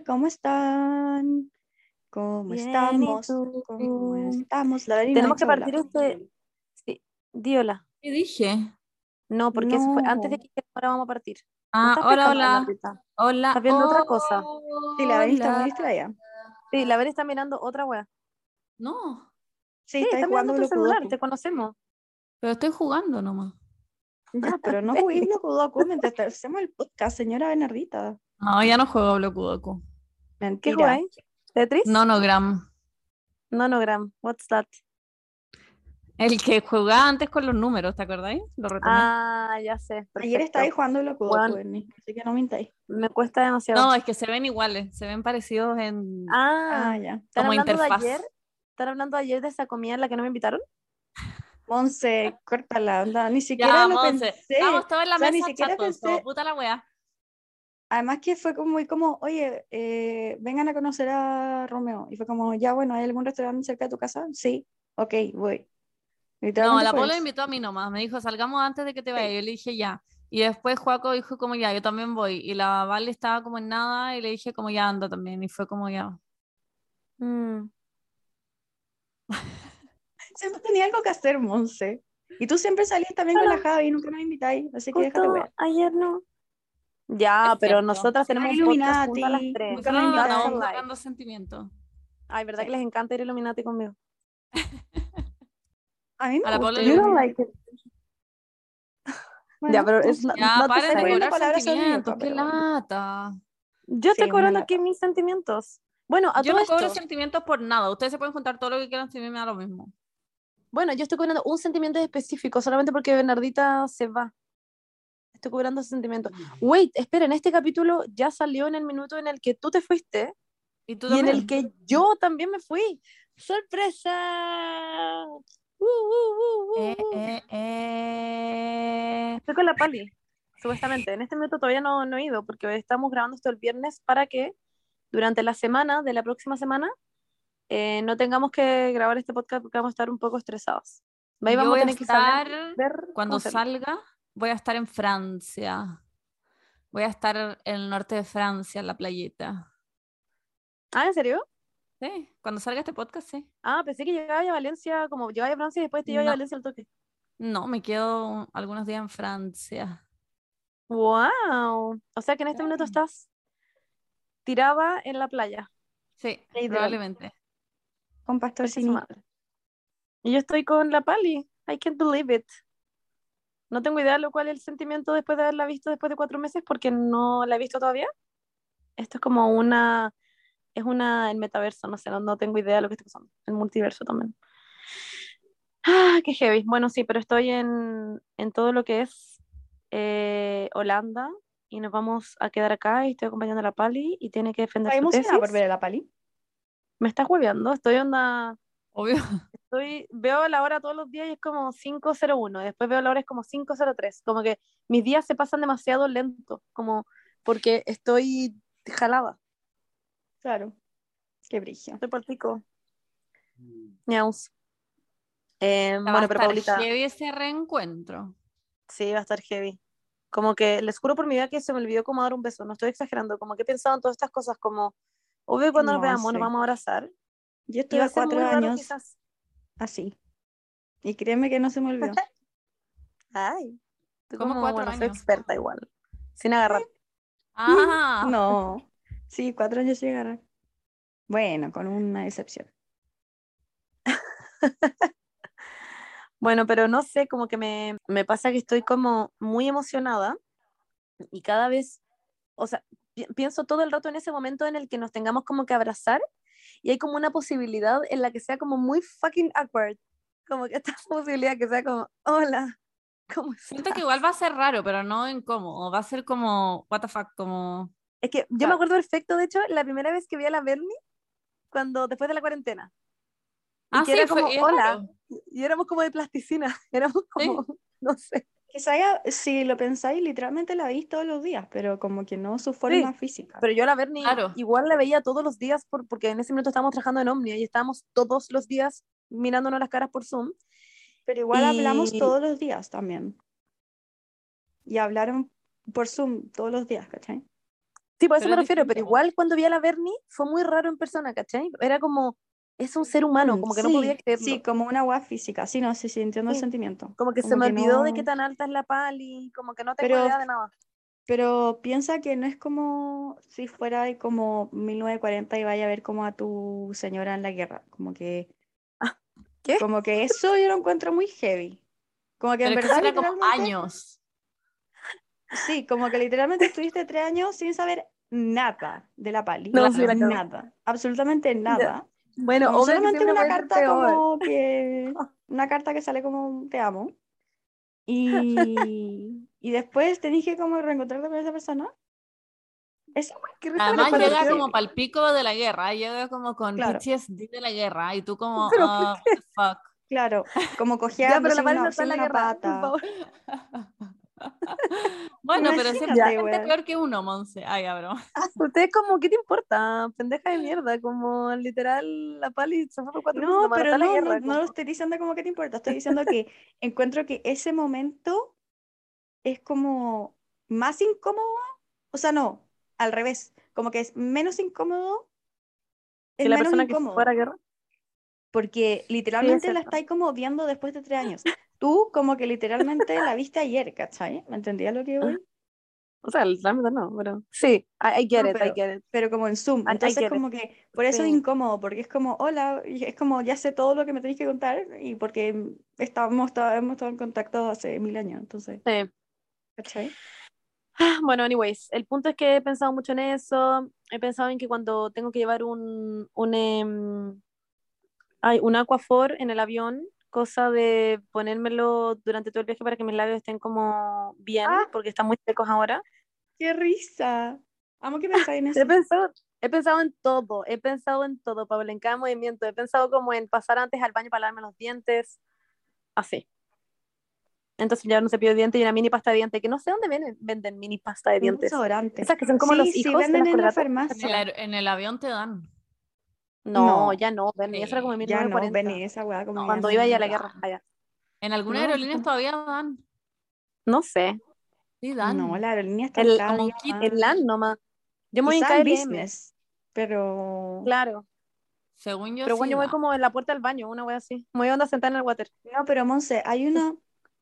Hola, ¿cómo están? ¿Cómo Bien, ¿y estamos? ¿Cómo estamos? La Tenemos que partir este. Sí, di hola. ¿Qué dije? No, porque eso fue antes de que ahora vamos a partir. Ah, hola, hola. Estás viendo otra cosa. Sí, la Dani está muy distraída. Sí, la Veri está mirando otra wea. No, Sí, Sí, está está jugando mirando tu celular, te conocemos. pero estoy jugando nomás. Ya, pero no jugué Bloku Doku mientras hacemos el podcast, señora Bernardita. No, ya no juego Bloku Doku. ¿Qué Mentira. jugáis? ¿Tetris? Nonogram. Nonogram. What's that? El que jugaba antes con los números, ¿te acordáis? Lo retomé. Ah, ya sé. Ayer estáis jugando Bloku Doku, Juan. Berni, así que no mintáis. Me cuesta demasiado. No, es que se ven iguales, se ven parecidos en ah, Ah, ya. ¿están como hablando interfaz. de ayer? ¿Están hablando de ayer de esa comida en la que no me invitaron? Monse, córtala, onda. Ni siquiera Ya, lo Monse, pensé. estamos todos en la O sea, ni mesa siquiera chatos, pensé- puta la wea. Además que fue como muy como, oye, eh, vengan a conocer a Romeo. Y fue como, ya bueno, ¿hay algún restaurante cerca de tu casa? Sí, ok, voy. No, la eso. invitó a mí nomás, me dijo, salgamos antes de que te vayas. Yo le dije, ya. Y después Juaco dijo como, ya, yo también voy. Y la Vale estaba como en nada y le dije como, ya, anda también. Y fue como, ya. Mm. Siempre tenía algo que hacer, Monse. Y tú siempre salías también con la Javi y nunca nos invitáis, así que déjate ver. ayer no. Ya, Es pero cierto. nosotras tenemos un Illuminati, las tres. andamos Live. buscando sentimientos. Ay, ¿verdad Sí. que les encanta ir Illuminati conmigo? A mí me A gusta. Polo yo le no gusta. like it. Bueno, Ya, pero es Ya, paren de cobrar sentimientos, qué lata. Yo Sí, estoy cobrando aquí mis sentimientos. Bueno, a Yo no cobro esto, sentimientos por nada. Ustedes se pueden juntar todo lo que quieran, si a mí me da lo mismo. bueno, yo estoy cobrando un sentimiento específico solamente porque Bernardita se va. Estoy cobrando ese sentimiento. Wait, espera, en este capítulo ya salió en el minuto en el que tú te fuiste ¿Y tú y en el que yo también me fui. ¡Sorpresa! Uh, uh, uh, Eh, eh, eh. Estoy con la Pali, supuestamente. En este minuto todavía no, no he ido porque estamos grabando esto el viernes para que durante la semana de la próxima semana eh, no tengamos que grabar este podcast porque vamos a estar un poco estresados. Ahí Yo vamos voy a a tener que estar, saber, ver cuando salga, voy a estar en Francia. Voy a estar en el norte de Francia, en la playeta. Ah, ¿en serio? Sí, cuando salga este podcast, sí. Ah, pensé que llegaba a Valencia, como llegaba a Francia y después te iba a No. Valencia al toque. No, me quedo algunos días en Francia. ¡Wow! O sea que en este minuto Sí. estás tirada en la playa. Sí, Literal. probablemente. Con Pastor madre. Y yo estoy con la Pali. I can't believe it. No tengo idea de lo cual es el sentimiento después de haberla visto después de cuatro meses porque no la he visto todavía. Esto es como una, es una, el metaverso, no sé, no, no tengo idea de lo que está pasando. El multiverso también. Ah, qué heavy. Bueno, sí, pero estoy en, en todo lo que es eh, Holanda y nos vamos a quedar acá y estoy acompañando a la Pali y tiene que defender ¿Estás su emocionada por tesis. ver a la Pali? Me estás hueveando, estoy onda Obvio. Estoy, veo la hora todos los días y es como 5.01, después veo la hora y es como 5.03, como que mis días se pasan demasiado lento, como porque estoy jalada, Claro. Qué brillo. estoy por pico. Ñaus. Eh, Va bueno, a pero estar Paulita, heavy ese reencuentro. sí, va a estar heavy. Como que les juro por mi vida que se me olvidó como dar un beso, no estoy exagerando, como que he pensado en todas estas cosas, como, obvio cuando nos veamos nos vamos a abrazar, Yo y estuve va a ser cuatro muy raro años quizás. Así. Y créeme que no se me olvidó. Ay, tú ¿Cómo como, cuatro bueno, soy años? experta igual, sin agarrar. Ah, No. Sí, cuatro años llegará. Bueno, con una excepción. Bueno, pero no sé, como que me, me pasa que estoy como muy emocionada y cada vez, o sea, pi- pienso todo el rato en ese momento en el que nos tengamos como que abrazar y hay como una posibilidad en la que sea como muy fucking awkward, como que esta posibilidad que sea como, hola, ¿cómo siento estás? que igual va a ser raro, pero no incómodo. Va a ser como, what the fuck, como... Es que yo me acuerdo perfecto, de hecho, la primera vez que vi a la Bernie, cuando después de la cuarentena. Y Ah, que sí, era como, hola, y éramos como de plasticina, éramos como, no sé. Quizá ya, si lo pensáis, literalmente la veis todos los días, pero como que no su forma física. Pero yo a la Bernie Claro. igual la veía todos los días por, porque en ese minuto estábamos trabajando en Omnia y estábamos todos los días mirándonos las caras por Zoom. Pero igual hablamos Y- todos los días también. Y hablaron por Zoom todos los días, ¿cachai? Sí, por eso Pero me refiero, pero igual cuando vi a la Bernie fue muy raro en persona, ¿cachai? Era como, es un ser humano, como que no Sí, podía creerlo. Sí, como una agua física. Sí, no, sí, sí, entiendo el Sí. sentimiento. Como que se Como me que olvidó de no- qué tan alta es la pali, como que no tengo Pero- idea de nada. Pero piensa que no es como si fuera de como 1940 y vaya a ver como a tu señora en la guerra. Como que. ¿qué? Como que eso yo lo encuentro muy heavy. Como que en Pero que verdad será como años. Sí, como que literalmente estuviste tres años sin saber nada de la pali. No, sí, la nada. Absolutamente nada. Bueno, solamente siempre una carta peor. como que. Una carta que sale como te amo. Y, y después tenés que como reencontrarte con esa persona. Qué Además llega como para el pico de la guerra, llega como con Claro. PTSD de la guerra y tú como, Pero, what the fuck. claro, como cojeando pero la sin no una, sin la una guerra, pata. Bueno, pero siempre hay gente peor que uno, Monse. Ay, cabrón. Ustedes como, ¿qué te importa? Pendeja de mierda, como literal la pali se fue por cuatro meses, No, lo pero la no, guerra, no, no lo estoy diciendo como que te importa, estoy diciendo que encuentro que ese momento es como más incómodo, o sea, no, al revés, como que es menos incómodo, que es la menos persona que incómodo, fuera a guerra. porque literalmente la cierto. estáis como viendo después de tres años. Tú como que literalmente la viste ayer, ¿cachai? ¿Me entendías lo que voy? O sea, el trámite no, pero sí, I, I get No, it, I pero- get it. pero como en Zoom. I- I Entonces como que por eso es Sí. incómodo, porque es como, hola, y es como ya sé todo lo que me tenéis que contar y porque estábamos, está- hemos estado en contacto hace mil años, entonces, Sí. ¿cachai? Ah, Bueno, anyways, el punto es que he pensado mucho en eso. He pensado en que cuando tengo que llevar un, un, em, ay, un Aquaphor en el avión, cosa de ponérmelo durante todo el viaje para que mis labios estén como bien, Ah. porque están muy secos ahora. ¡Qué risa! Amo que pensáis en eso. He pensado, he pensado en todo, he pensado en todo, Paula, en cada movimiento. He pensado como en pasar antes al baño para lavarme los dientes, así. Entonces ya no cepillo de dientes y una mini pasta de dientes, que no sé dónde venden, venden mini pasta de Un dientes. Esas que son como Sí, los sí, hijos de venden en la colgatas. En el, farmacia. en el avión te dan. No, No. ya no, ven, y eso era como en Ya no, 1940. vení, esa weá como cuando iba ya a la guerra. allá. En algunas No, aerolíneas no. todavía dan. No sé, Sí, dan. No, la aerolínea está El- cada como día kit- más. en LAN nomás. Yo me voy en Quizá en KLM, business, pero... claro. Según yo Pero sí bueno, yo voy dan. como en la puerta del baño, una wea así. Me voy a andar sentada en el water. No, pero Monse, hay una...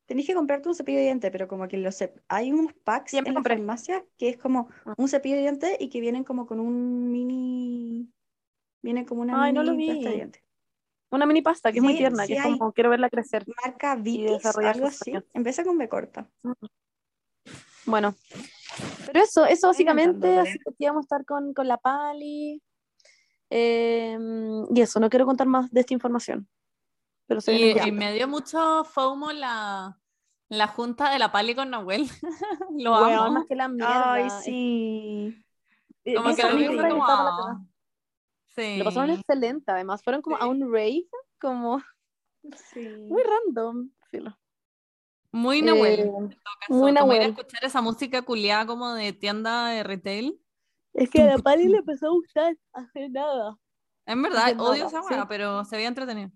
Tenés que comprarte un cepillo de dientes, pero como que los cep- hay unos packs Siempre en la compré. farmacia que es como Ah. un cepillo de dientes y que vienen como con un mini... Vienen como una Ay, no lo mini pasta de vi. dientes. Una mini pasta, que es muy tierna, sí que es como quiero verla crecer. Marca Vitis, algo así. Empieza con B corta. Bueno, pero eso, eso básicamente, así que íbamos a estar con, con la Pali. Eh, y eso, no quiero contar más de esta información. Pero Y, y me dio mucho FOMO la, la junta de la Pali con Nahuel. lo Weón, amo. más que la mierda. Ay, sí. Como que lo vi como... Sí. Lo pasaron excelente, además. Fueron como a Sí. un rave, como Sí. muy random. filo. Muy Nahuel. Eh, caso. muy a Nahuel. escuchar esa música culiada como de tienda de retail. Es que a la Pali le empezó a gustar hace nada. En verdad, Hace odio nada, esa sí. weá, pero se veía entretenido.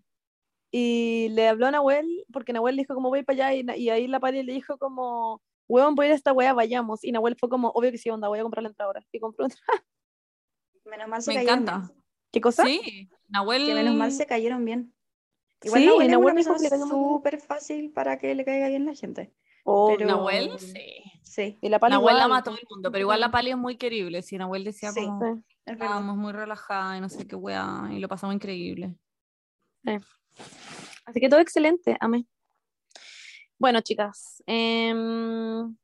Y le habló a Nahuel, porque Nahuel dijo como voy para allá, y, y ahí la Pali le dijo como, weón, voy a ir a esta wea, vayamos. Y Nahuel fue como, obvio que sí, onda, voy a comprar la entrada ahora. Y compró entrada. Menos mal se Me encanta. ¿Qué cosa? Sí, Nahuel. Que menos mal se cayeron bien. Igual Sí, Nahuel es Nahuel una que le persona súper fácil para que le caiga bien la gente. Obvio. pero- Nahuel, sí. Sí, Y la Pali Nahuel igual, ama a todo el mundo, pero igual la Pali es muy querible. Si Nahuel decía Sí. como Sí. es estábamos muy relajadas y no sé qué weá, y lo pasamos increíble. Así que todo excelente, amé. Bueno, chicas, em,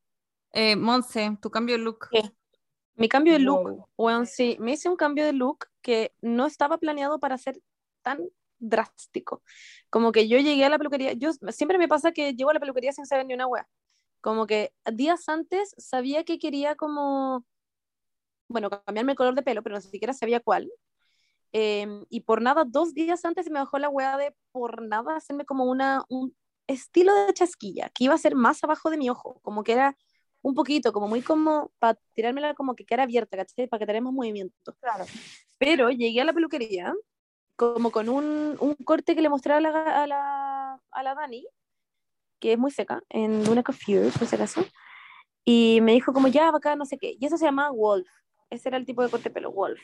Eh, Monse, tu cambio de look. ¿Qué? mi cambio de look, Wow. bueno, sí, me hice un cambio de look que no estaba planeado para ser tan drástico. Como que yo llegué a la peluquería, yo siempre me pasa que llego a la peluquería sin saber ni una wea. Como que días antes sabía que quería como, bueno, cambiarme el color de pelo, pero ni siquiera sabía cuál. Em, y por nada, dos días antes me bajó la wea de por nada hacerme como una, un estilo de chasquilla, que iba a ser más abajo de mi ojo, como que era un poquito, como muy como, para tirármela como que quedara abierta, ¿cachai? Para que tenemos movimiento. Claro. Pero llegué a la peluquería como con un, un corte que le mostré a la, a, la, a la Dani, que es muy seca, en Luna Coiffure, por si acaso, y me dijo como ya, acá no sé qué, y eso se llama Wolf, ese era el tipo de corte de pelo, Wolf.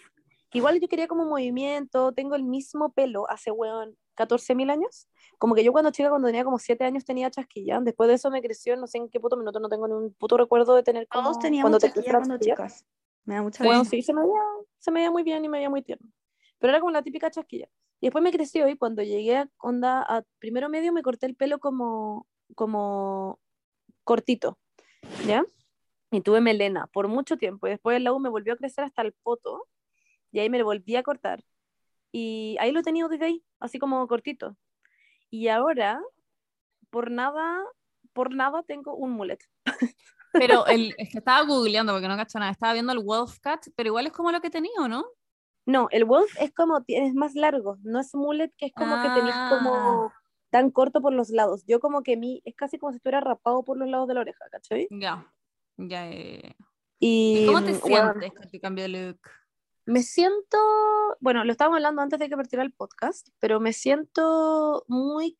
Igual yo quería como movimiento, tengo el mismo pelo hace, weón, 14.000 años. Como que yo cuando chica, cuando tenía como 7 años, tenía chasquilla. Después de eso me creció, no sé en qué puto minuto, no tengo ni un puto recuerdo de tener como... Todos teníamos cuando te chasquilla la cuando chasquilla. chicas. Me da mucha Bueno, sí, se me, veía, se me veía muy bien y me veía muy tierno. Pero era como la típica chasquilla. Y después me creció y cuando llegué a onda a primero medio me corté el pelo como, como cortito, ¿ya? Y tuve melena por mucho tiempo. Y después el U me volvió a crecer hasta el poto y ahí me lo volví a cortar. Y ahí lo he tenido desde ahí, así como cortito. Y ahora, por nada, por nada tengo un mulet. Pero el, es que estaba googleando porque no cacho nada. Estaba viendo el Wolf Cut, pero igual es como lo que tenía, ¿o no? No, el wolf es como, es más largo, no es mullet, que es como que tenés como Ah. tan corto por los lados. Yo como que mi, es casi como si estuviera rapado por los lados de la oreja, ¿cachai? Ya. Ya, ya, ya. Y, ¿Y cómo te mm, bueno, sientes con tu cambio de look? Me siento, bueno, lo estábamos hablando antes de que partiera el podcast, pero me siento muy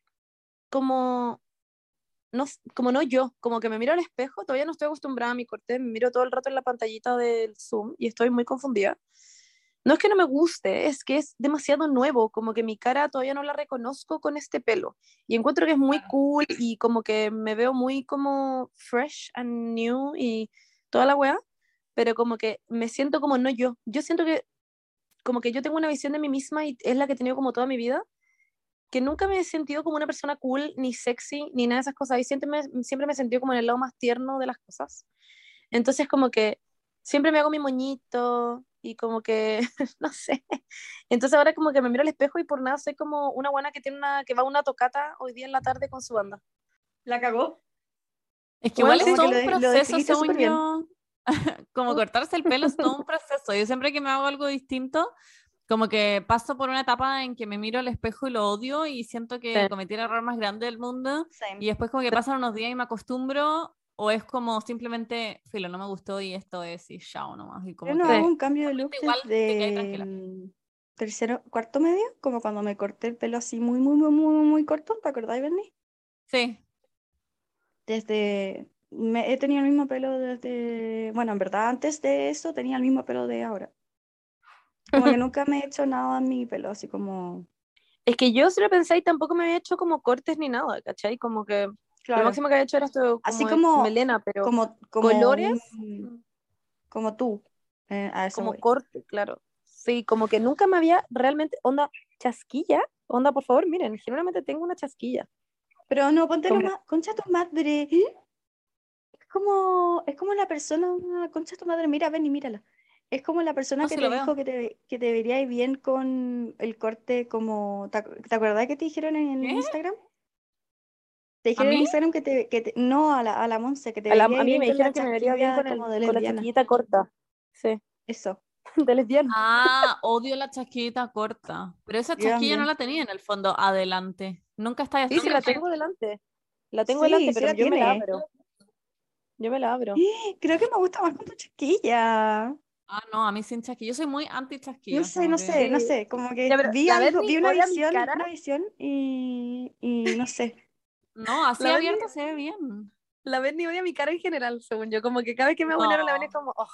como, no, como no yo, como que me miro al espejo, todavía no estoy acostumbrada a mi corte, me miro todo el rato en la pantallita del Zoom y estoy muy confundida. No es que no me guste, es que es demasiado nuevo, como que mi cara todavía no la reconozco con este pelo. Y encuentro que es muy cool y como que me veo muy como fresh and new y toda la weá, pero como que me siento como no yo. Yo siento que como que yo tengo una visión de mí misma y es la que he tenido como toda mi vida, que nunca me he sentido como una persona cool, ni sexy, ni nada de esas cosas. Y siempre me, siempre me he sentido como en el lado más tierno de las cosas. Entonces como que siempre me hago mi moñito y como que, no sé. Entonces ahora como que me miro al espejo y por nada soy como una buena que tiene una, que va a una tocata hoy día en la tarde con su banda. La cagó. Es que Bueno, igual es todo un lo- proceso, según bien. Como cortarse el pelo es todo un proceso. Yo siempre que me hago algo distinto, como que paso por una etapa en que me miro al espejo y lo odio y siento que Sí. cometí el error más grande del mundo. Same. Y después como que pasan unos días y me acostumbro, o es como simplemente, filo, no me gustó y esto es y chao nomás. Y como Yo no hago un cambio de look igual mm, tercero, cuarto medio, como cuando me corté el pelo así muy, muy, muy, muy, muy corto, ¿te acordáis, Bernie? Sí, Desde, me, he tenido el mismo pelo desde, bueno, en verdad antes de eso tenía el mismo pelo de ahora. Como que nunca me he hecho nada en mi pelo, así como, Es que yo si lo pensáis tampoco me había hecho como cortes ni nada, ¿cachai? Como que lo claro, máximo que había hecho era esto como, Así como- melena, pero como, como, como colores, un- como tú, eh, a eso voy. corte, claro. Sí, como que nunca me había realmente, onda, chasquilla, onda, por favor, miren, generalmente tengo una chasquilla. Pero no, ponte Como- más, concha tu madre. Es como, es como la persona, concha tu madre, mira, ven y mírala. Es como la persona No, que te dijo que te, que te vería bien con el corte como, ¿te, te acuerdas que te dijeron en ¿Qué? Instagram? Te dijeron en? Instagram que te, que te- no, a la, a la Monse, que te A, la- vería a mí bien me con la dijeron que me vería bien con, el, como de con la chasquillita corta. Sí, Eso. de lesbiana. Ah, odio la chasquita corta. Pero esa Yo chasquilla no la tenía en el fondo adelante. Nunca está Sí, sí, la tengo delante. La tengo Sí, delante, sí pero yo me la tiene. Yo me la abro. Creo que me gusta más con tu chasquilla. Ah, no, a mí sin chasquilla. Yo soy muy anti chasquilla. No sé, no sé, no sé, como que Ya, pero vi algo, vi una visión, cara. una visión y, y no sé. No, así La abierta se ve bien. La Berni odia mi cara en general, según yo. Como que cada vez que me hago una la No. es como, oh,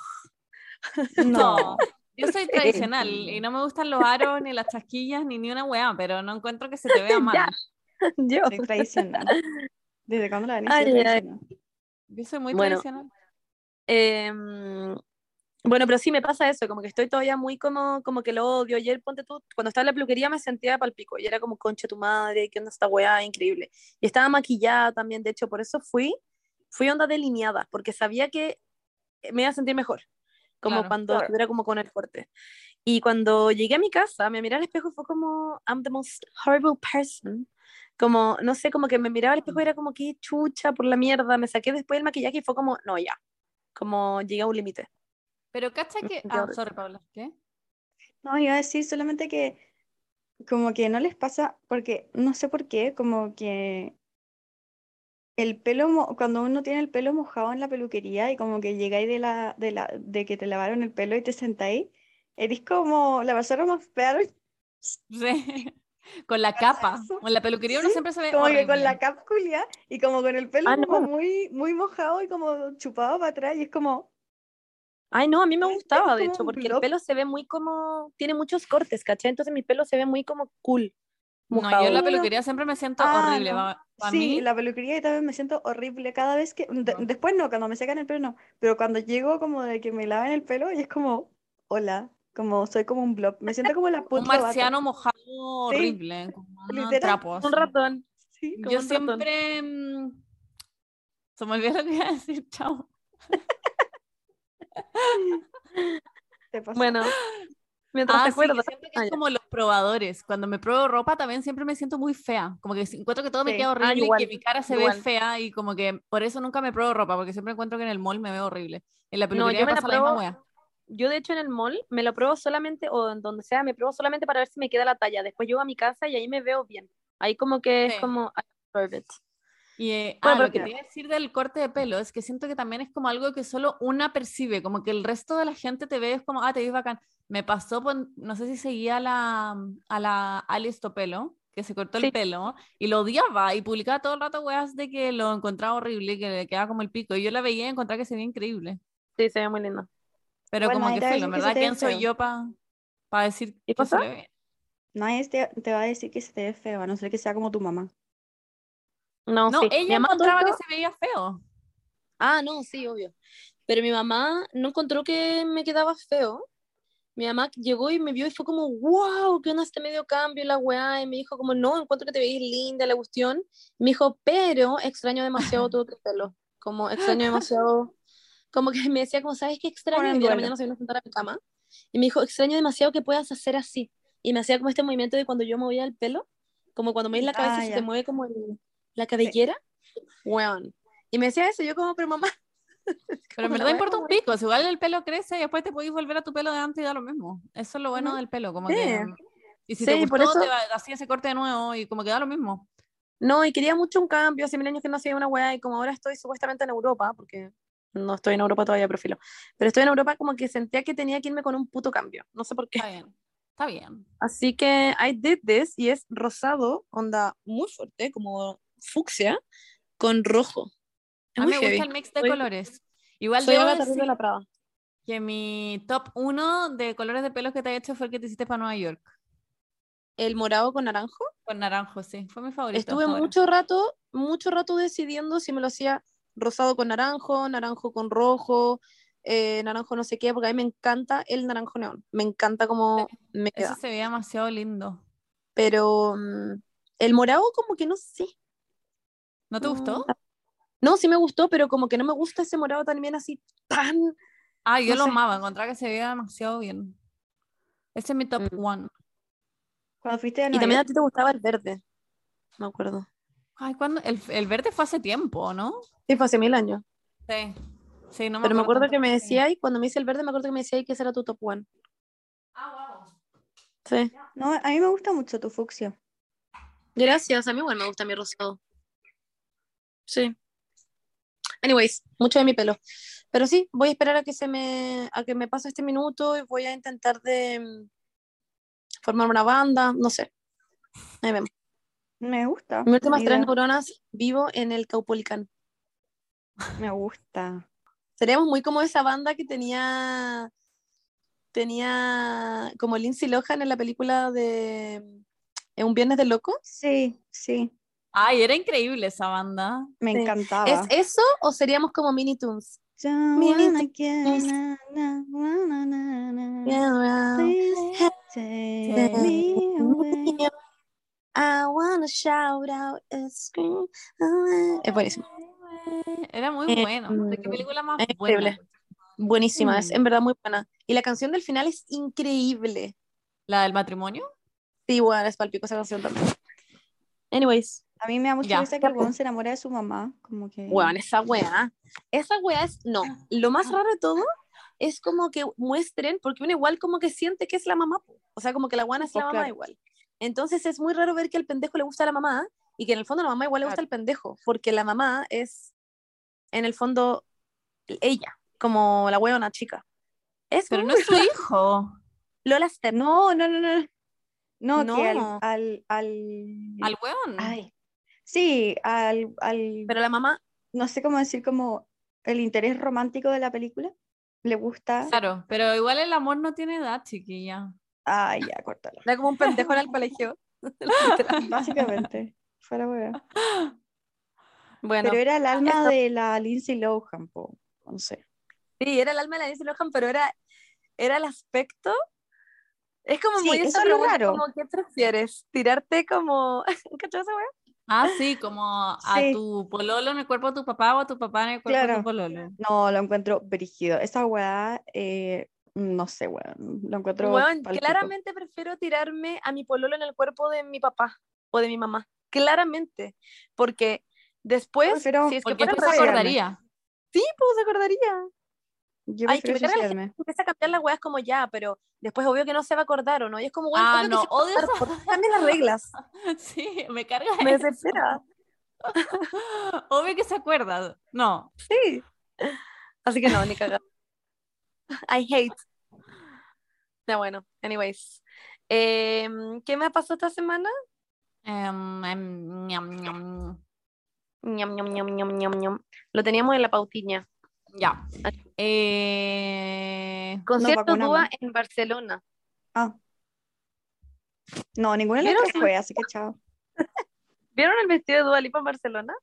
No, yo soy tradicional y no me gustan los aros, ni las chasquillas, ni ni una weá, pero no encuentro que se te vea mal. Ya. yo. Soy tradicional. ¿Desde cuándo la venís Yo soy muy Bueno. tradicional. Em, bueno, pero sí me pasa eso, como que estoy todavía muy como, como que lo odio. Ayer, ponte tú, cuando estaba en la peluquería me sentía palpico y era como, concha tu madre, qué onda esta weá, increíble. Y estaba maquillada también, de hecho, por eso fui, fui onda delineada, porque sabía que me iba a sentir mejor, como Claro. cuando Claro. estuviera como con el corte. Y cuando llegué a mi casa, me miré al espejo y fue como, I'm the most horrible person. Como, no sé, como que me miraba al espejo y era como, qué chucha por la mierda. Me saqué después el maquillaje y fue como, no, ya. Como llegué a un límite. Pero cacha que. Ah, sorry, Paula. ¿Qué? No, iba a decir solamente que como que no les pasa, porque no sé por qué, como que el pelo, cuando uno tiene el pelo mojado en la peluquería y como que llegáis de la, de la, de que te lavaron el pelo y te sentáis, eres como la persona más fea, Sí. Con la capa. eso? En la peluquería uno Sí, siempre se ve como que con horrible. la capa culia y como con el pelo Ah, como no. muy, muy mojado y como chupado para atrás y es como, Ay, no, a mí me gustaba, de hecho, porque el pelo se ve muy como, tiene muchos cortes, ¿cachai? Entonces mi pelo se ve muy como cool. No, yo mojado. en la peluquería siempre me siento Ah, horrible. no. Sí, mí, la peluquería y también me siento horrible cada vez que... de- No. después no, cuando me secan el pelo no. Pero cuando llego como de que me laven el pelo y es como, hola, como soy como un blob. Me siento como la un Put Lovato. marciano mojado horrible, como un literal. trapo. Un ratón. Sí, como Yo un ratón. siempre. mm, Se me olvidó lo que iba a decir, chao. te pasó. Bueno, mientras Ah, te sí, acuerdas. siento que Ah, es ya. como los probadores. Cuando me pruebo ropa también siempre me siento muy fea. Como que encuentro que todo me Sí. queda Ah, horrible y igual, que mi cara se igual. ve fea y como que por eso nunca me pruebo ropa, porque siempre encuentro que en el mall me veo horrible. En la No, peluquería yo me me la pasa la misma pruebo- wea. Yo, de hecho, en el mall me lo pruebo solamente, o en donde sea, me pruebo solamente para ver si me queda la talla. Después llego a mi casa y ahí me veo bien. Ahí como que es Sí. como, I. Y eh, Bueno, ah, lo que te iba a decir del corte de pelo es que siento que también es como algo que solo una percibe, como que el resto de la gente te ve es como, ah, te ves bacán. Me pasó, no sé si seguía a la, a la Alice Topelo, que se cortó Sí. el pelo y lo odiaba y publicaba todo el rato weas de que lo encontraba horrible, que le quedaba como el pico. Y yo la veía y encontraba que se veía increíble. Sí, se ve muy lindo. Pero Bueno, como que fue, en verdad, ¿quién soy yo para decir ¿Qué que se le ve? Nadie te, te va a decir que se te ve feo, a no ser que sea como tu mamá. No, No, sí. Mi ella todo encontraba que se veía feo. Ah, no, sí, obvio. Pero mi mamá no encontró que me quedaba feo. Mi mamá llegó y me vio y fue como, wow, ¿qué onda este medio cambio, la weá? Y me dijo como, no, encuentro que te veis linda la cuestión. Y me dijo, pero extraño demasiado todo tu pelo. Como extraño demasiado, como que me decía como, ¿sabes qué extraño? Y de la mañana se vino a sentar a mi cama. Y me dijo, extraño demasiado que puedas hacer así. Y me hacía como este movimiento de cuando yo movía el pelo, como cuando me la cabeza Ah, se ya. te mueve como el- la cabellera. Weón. Y me decía eso, yo como, pero mamá. Pero en verdad importa un pico, si igual el pelo crece y después te podéis volver a tu pelo de antes y da lo mismo. Eso es lo bueno Ujú. del pelo, como Sí. que... Y si Sí, te por gustó, eso- te va- hacía ese corte de nuevo y como que da lo mismo. No, y quería mucho un cambio, hace mil años que no hacía una weá y como ahora estoy supuestamente en Europa, porque no estoy en Europa todavía, profilo, pero estoy en Europa como que sentía que tenía que irme con un puto cambio, no sé por qué. Está bien, está bien. Así que I did this y es rosado, onda muy fuerte, como fucsia, con rojo. Es A mí me heavy. gusta el mix de Soy- colores. Igual Soy debo decir de la Prada. que mi top uno de colores de pelos que te he hecho fue el que te hiciste para Nueva York. El morado con naranjo. Con naranjo, sí. Fue mi favorito. Estuve ahora. mucho rato, mucho rato decidiendo si me lo hacía rosado con naranjo, naranjo con rojo, eh, naranjo no sé qué, porque a mí me encanta el naranjo neón. Me encanta como me queda. Ese se veía demasiado lindo. Pero mm, el morado como que no sé. ¿No te gustó? Mm, No, sí me gustó, pero como que no me gusta ese morado también así tan... Ah, yo no lo sé. amaba, encontraba que se veía demasiado bien. Ese es mi top Mm. one. Cuando fuiste a Y también a ti te gustaba el verde. Me acuerdo. Ay, ¿cuándo? El, el verde fue hace tiempo, ¿no? Sí, fue hace mil años. Sí. Sí, no me pero me acuerdo que me decía, y cuando me hice el verde, me acuerdo que me decía que ese era tu top one. Ah, wow. Sí. no, a mí me gusta mucho tu fucsia. Gracias, a mí igual me gusta mi rosado. Sí. Anyways, mucho de mi pelo. Pero sí, voy a esperar a que se me, a que me pase este minuto y voy a intentar de mm, formar una banda, no sé. Ahí vemos. Me gusta. Mis últimas tres neuronas vivo en el Caupolicán. Me gusta. Seríamos muy como esa banda que tenía tenía como Lindsay Lohan en la película de eh, Un Viernes de Locos. Sí, sí. Ay, era increíble esa banda. Me Sí. encantaba. ¿Es eso o seríamos como Mini Toons? I wanna shout out and scream. Es buenísimo. Era muy bueno. ¿De qué película más es buena? increíble. Buenísima, es Mm. en verdad muy buena. Y la canción del final es increíble. ¿La del matrimonio? Sí, bueno, es palpico esa canción también. Anyways, A mí me da mucha risa que el se enamora de su mamá. Como que. weón, esa weá. Esa weá es. No, lo más raro de todo es como que muestren, porque uno igual como que siente que es la mamá. O sea, como que la guana es la Pues mamá igual. Entonces es muy raro ver que al pendejo le gusta a la mamá y que en el fondo a la mamá igual le gusta el pendejo, porque la mamá es, en el fondo, ella, como la weona chica. Es Pero no es su hijo. Lola Step. No, no, no, no. No, que al, No. al, al... Al weón. Ay. Sí, al, al, Pero la mamá, no sé cómo decir como el interés romántico de la película. le gusta. Claro, pero igual el amor no tiene edad, chiquilla. Ay, ya, córtala. Era como un pendejo en el colegio. Básicamente. Fuera hueá. Bueno, Pero era el alma esto- de la Lindsay Lohan, po. No sé. sí, era el alma de la Lindsay Lohan, pero era, era el aspecto. Es como Sí, muy eso es lo pregunta raro. como, ¿qué prefieres? ¿Tirarte como... ¿Cachai esa? Ah, sí, como a Sí. tu pololo en el cuerpo de tu papá o a tu papá en el cuerpo de tu pololo. No, lo encuentro brígido. Esa weá, eh, no sé, weón. Lo encuentro. Weón, claramente prefiero tirarme a mi pololo en el cuerpo de mi papá o de mi mamá. Claramente. Porque después, prefiero- si es que Porque se acordaría. Sí, pues se acordaría. Yo Ay, que prefiero me carga la suicidarme. Empieza a cambiar las weas como ya, pero después obvio que no se va a acordar o no. Y es como, bueno, Ah, no, odio acordar, ¿por qué cambian las reglas? Sí, me carga Me eso. desespera. Obvio que se acuerda. No. Sí. Así que no, ni cagada. I hate. Ya bueno, anyways. Em, ¿Qué me pasó esta semana? Em, em, ñam, ñam. Ñam. Lo teníamos en la pautiña. Ya. Eh, Concierto vacunamos. Dúa en Barcelona. Ah. No, ninguna de las fue, así que chao. ¿Vieron el vestido de Dua Lipa en Barcelona?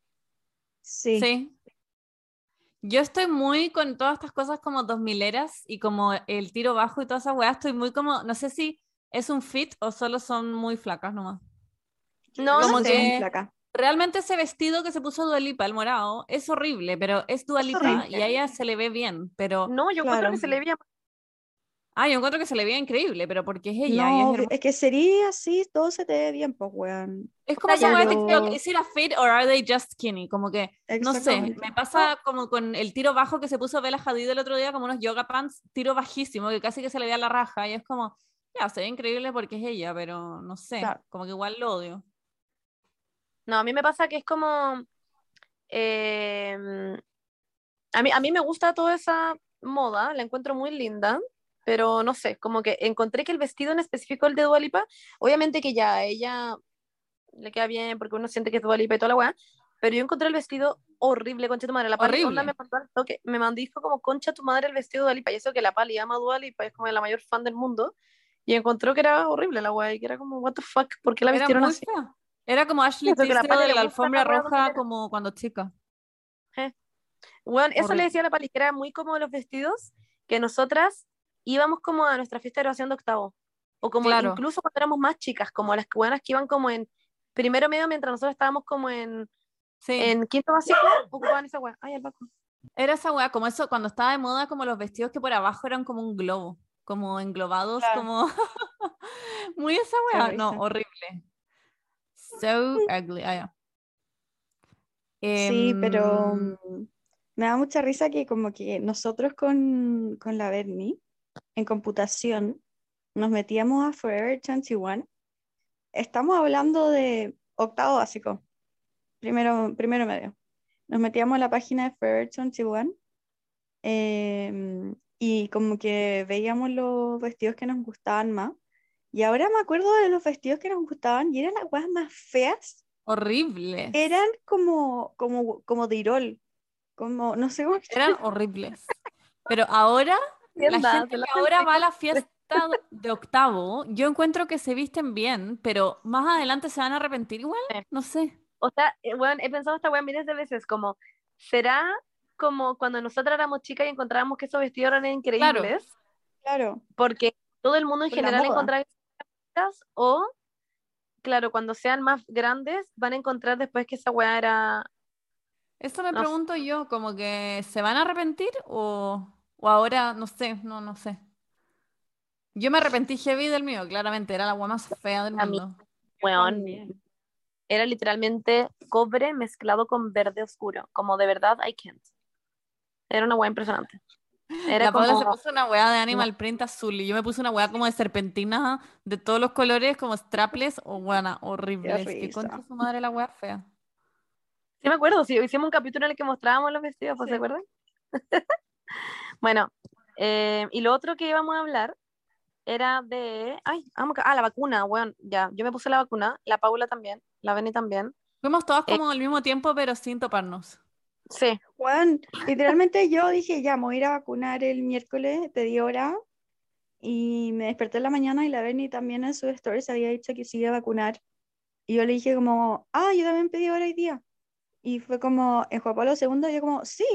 Sí. Sí. Yo estoy muy con todas estas cosas como dos mileras y como el tiro bajo y todas esas weas, estoy muy como, no sé si es un fit o solo son muy flacas nomás. No, Como no sé, que- flaca. Realmente ese vestido que se puso Dualipa, el morado, es horrible, pero es Dualipa y a ella se le ve bien, pero... No, yo encuentro Claro. que se le veía Ah, yo encuentro que se le ve increíble, pero porque es ella y No, es que sería así, todo se te ve bien, pues, weón. Es como esa TikTok, ¿is it a fit or are they just skinny? Como que, no sé, me pasa como con el tiro bajo que se puso Bella Hadid el otro día, como unos yoga pants, tiro bajísimo, que casi que se le veía la raja, y es como, ya, se ve increíble porque es ella, pero no sé, Claro. como que igual lo odio. No, a mí me pasa que es como. eh, a, mí, a mí me gusta toda esa moda, la encuentro muy linda, pero no sé, como que encontré que el vestido en específico, el de Dua Lipa, obviamente que ya a ella le queda bien porque uno siente que es Dua Lipa y toda la weá, pero yo encontré el vestido horrible, concha tu madre. La Horrible. me mandó al toque, me mandó dijo como concha tu madre el vestido de Dua Lipa, y eso que la Pali ama a Dua Lipa, es como la mayor fan del mundo, y encontró que era horrible la weá, y que era como, what the fuck, ¿por qué la Era vistieron muy así? fea. Era como Ashley la Tisdale Pali de la alfombra la roja como cuando chica. Bueno, eso Horrible. le decía a la Pali, que era muy como los vestidos que nosotras íbamos como a nuestra fiesta de graduación de octavo. O como Claro. incluso cuando éramos más chicas, como las buenas que iban como en primero medio mientras nosotros estábamos como en, Sí. en quinto básico, ocupaban esa wea. Ay, el Paco. Era esa weá, como eso, cuando estaba de moda, como los vestidos que por abajo eran como un globo, como englobados, Claro. como. Muy esa weá. No, horrible. So ugly. Ah. Sí, pero Em, mm, me da mucha risa que como que nosotros con, con la Bernie en computación nos metíamos a Forever 21. Estamos hablando de octavo básico, primero, primero medio. Nos metíamos a la página de Forever 21 em, y como que veíamos los vestidos que nos gustaban más. Y ahora me acuerdo de los vestidos que nos gustaban y eran las cosas más feas horribles. eran como, como, como de Irol, como, no sé cómo Eran horribles. Pero ahora, la gente la que ahora va a la fiesta de octavo, yo encuentro que se visten bien, pero más adelante se van a arrepentir igual. No sé. O sea, eh, weón, he pensado esta weá miles de veces, como, ¿será como cuando nosotras éramos chicas y encontrábamos que esos vestidos eran increíbles? Claro, porque todo el mundo en Por general encontraba esas o claro, cuando sean más grandes van a encontrar después que esa weá era Eso me No sé. pregunto yo, como que ¿se van a arrepentir o, o ahora, no sé, no, no sé. Yo me arrepentí heavy del mío, claramente, era la agua más fea del mundo. weón, era literalmente cobre mezclado con verde oscuro, como de verdad I can't. Era una weá impresionante. Era La Paula se como puso una weá de animal print azul y yo me puse una weá como de serpentinas de todos los colores, como strapless o weá, horribles. Que risa. contra su madre la weá fea. Sí me acuerdo, sí, hicimos un capítulo en el que mostrábamos los vestidos, pues, Sí. ¿se acuerdan? bueno, eh, y lo otro que íbamos a hablar era de, ay, vamos a- ah, la vacuna, weón, ya, yo me puse la vacuna, la Paula también, la Beni también. Fuimos todas Eh. como al mismo tiempo, pero sin toparnos. Sí. Juan, literalmente yo dije, ya, me voy a ir a vacunar el miércoles, pedí hora y me desperté en la mañana y la Berni también en su stories había dicho que se iba a vacunar. Y yo le dije como, ah, yo también pedí hora hoy día. Y fue como, en Juan Pablo II, yo como, sí,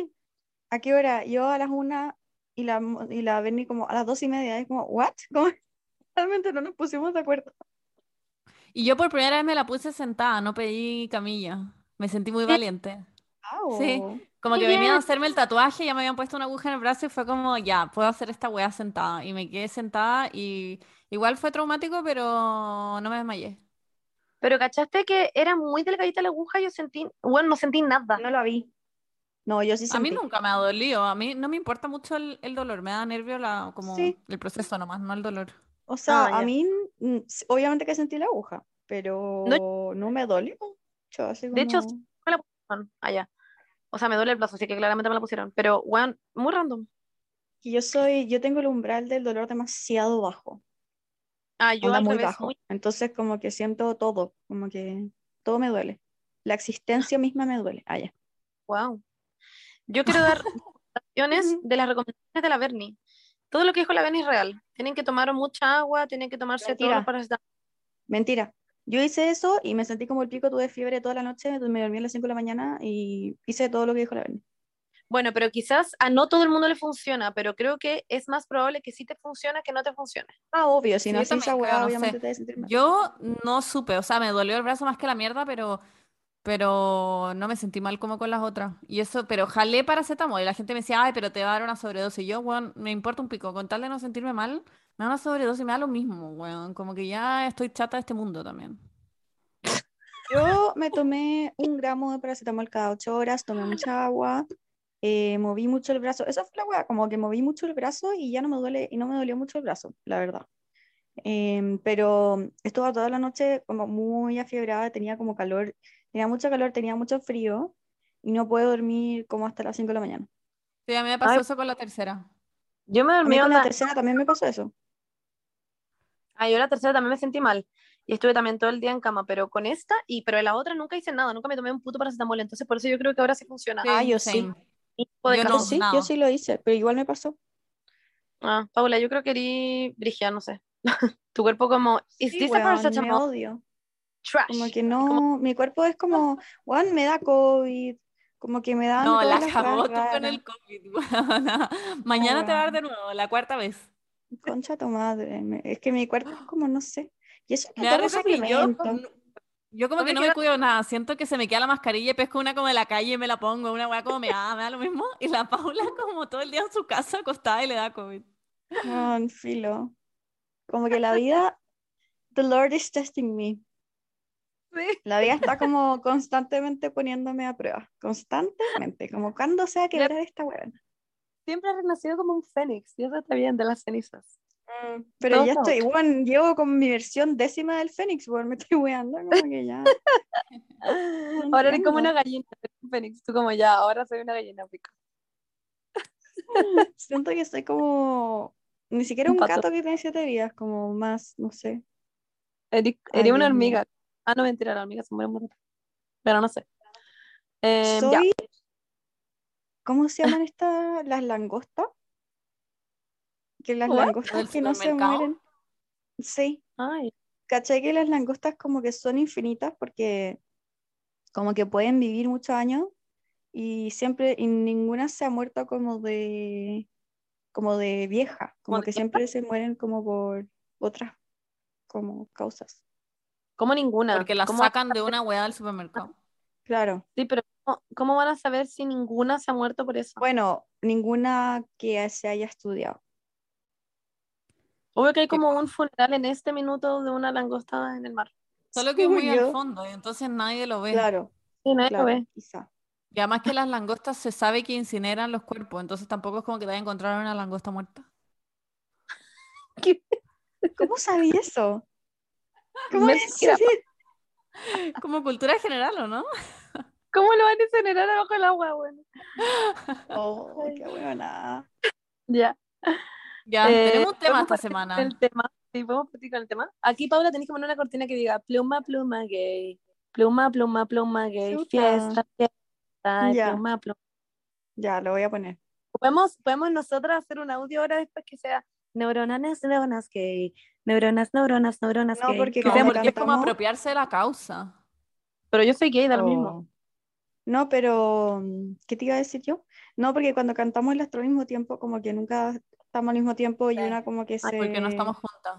¿a qué hora? Yo a las una y la, y la Berni como a las dos y media. Es como, ¿what? Como, realmente no nos pusimos de acuerdo. Y yo por primera vez me la puse sentada, no pedí camilla. Me sentí muy valiente. Sí, como que venían a hacerme el tatuaje, ya me habían puesto una aguja en el brazo y fue como, ya, puedo hacer esta wea sentada. Y me quedé sentada y igual fue traumático, pero no me desmayé. Pero ¿cachaste que era muy delgadita la aguja? Yo sentí, bueno, no sentí nada. No la vi. No, yo sí A mí sentí. nunca me ha dolido, a mí no me importa mucho el, el dolor, me da nervio la, como Sí. el proceso nomás, no el dolor. O sea, Ah, a mí, mm, obviamente que sentí la aguja, pero no, me dolió mucho, así De hecho, me la pusieron allá. O sea, me duele el brazo, así que claramente me la pusieron. Pero, weón, muy random. que yo soy, yo tengo el umbral del dolor demasiado bajo, Ah, yo al muy revés, bajo. muy- Entonces como que siento todo, como que todo me duele. La existencia misma me duele. Ah, ya. Wow. Yo quiero dar recomendaciones de las recomendaciones de la Berni. Todo lo que dijo la Berni es real. Tienen que tomar mucha agua, tienen que tomarse Mentira. los paracetamol. Mentira. Yo hice eso y me sentí como el pico, tuve fiebre toda la noche, me dormí a las 5 de la mañana y hice todo lo que dijo la Berni. Bueno, pero quizás a no todo el mundo le funciona, pero creo que es más probable que sí te funcione que no te funcione. Ah, obvio, si Sí, no yo haces esa no obviamente sé. te vas a sentir mal. Yo no supe, o sea, me dolió el brazo más que la mierda, pero, pero no me sentí mal como con las otras. Y eso, pero jalé paracetamol y la gente me decía, ay, pero te va a dar una sobredosis. Y yo, weón, me importa un pico, con tal de no sentirme mal, me da una sobredosis, me da lo mismo, weón. Como que ya estoy chata de este mundo también. Yo me tomé un gramo de paracetamol cada ocho horas, tomé mucha agua, eh, moví mucho el brazo. Esa fue la weá, como que moví mucho el brazo y ya no me duele, y no me dolió mucho el brazo, la verdad. Em, pero estuve toda la noche como muy afiebrada, tenía como calor, tenía mucho calor, tenía mucho frío y no puedo dormir como hasta las 5 de la mañana. Sí, a mí me pasó Ay. eso con la tercera. Yo me A dormí mí con la onda- tercera también me pasó eso. Ah, yo la tercera también me sentí mal. Y estuve también todo el día en cama, pero con esta, y pero en la otra nunca hice nada, nunca me tomé un puto paracetamol, entonces por eso yo creo que ahora sí funciona. Sí, Ah, yo sí. same. Yo no, sí, yo sí lo hice, pero igual me pasó. Ah, Paula, yo creo que erí Brigia, no sé. tu cuerpo como, ¿is Sí, this a weón, me paracetamol? odio. Trash. Como que no, mi cuerpo es como, weón, me da COVID, como que me dan No, la weas tú con el COVID. Mañana te va a dar de nuevo, la cuarta vez. Concha tu madre, es que mi cuerpo es como, no sé. Y eso que Me da tomo risa que yo, no- como No que me no me cuido nada. Siento que se me queda la mascarilla y pesco una como de la calle y me la pongo. Una weá como me da, me da lo mismo. Y la Paula como todo el día en su casa acostada y le da COVID. Weón, filo. Como que la vida, the Lord is testing me. Sí. La vida está como constantemente poniéndome a prueba. Constantemente. Como cuando sea que ver esta weón. Siempre has renacido como un fénix, y eso está bien, de las cenizas. Pero Todo ya estoy, weón, llevo con mi versión décima del Fénix, weón, me estoy weando, como que ya. ahora eres como una gallina, un fénix, tú como ya, ahora soy una gallina, pico. Siento que soy como, ni siquiera Un gato que tiene siete vidas, como más, no sé. Eres, eres una hormiga. Ah, no, mentira, la hormiga se muere muy rápido. Pero no sé. Em, ya. Soy, ¿cómo se llaman estas? Las langostas. Que las langostas ¿Del que no se mueren. Sí, Ay, caché que las langostas como que son infinitas porque como que pueden vivir muchos años y siempre, y ninguna se ha muerto como de, como de vieja, como ¿Como de que siempre se mueren como por otras como causas. Como ninguna. Porque la ¿Cómo- sacan de una weá del supermercado. Claro. Sí, pero ¿cómo, cómo van a saber si ninguna se ha muerto por eso? Bueno, ninguna que se haya estudiado. Obvio que hay como un funeral en este minuto de una langosta en el mar. Solo que es muy al fondo y entonces nadie lo ve. Claro, Sí, nadie lo ve. quizá. Y además que las langostas se sabe que incineran los cuerpos, entonces tampoco es como que te vaya a encontrar una langosta muerta. ¿Cómo sabía eso? ¿Cómo es? Como cultura general, ¿o no? ¿Cómo lo van a incinerar abajo del agua, bueno? Oh, qué buena. Ya. Ya, Eh, tenemos un tema ¿podemos esta semana. El tema. Sí, podemos partir con el tema. Aquí, Paula, tenés que poner una cortina que diga pluma, pluma gay. Pluma, pluma, pluma gay. Chuta. Fiesta, fiesta. Ya. pluma, pluma. Ya, lo voy a poner. Podemos, podemos nosotras hacer un audio ahora después que sea neuronas, neuronas gay, neuronas, neuronas, neuronas No, gay. porque Que No, porque es como cantamos- apropiarse de la causa. Pero yo soy gay, da lo Oh. mismo. No, pero mm, ¿qué te iba a decir yo? No, porque cuando cantamos las tres al mismo tiempo, como que nunca estamos al mismo tiempo y Sí. una como que se... Porque no estamos juntas.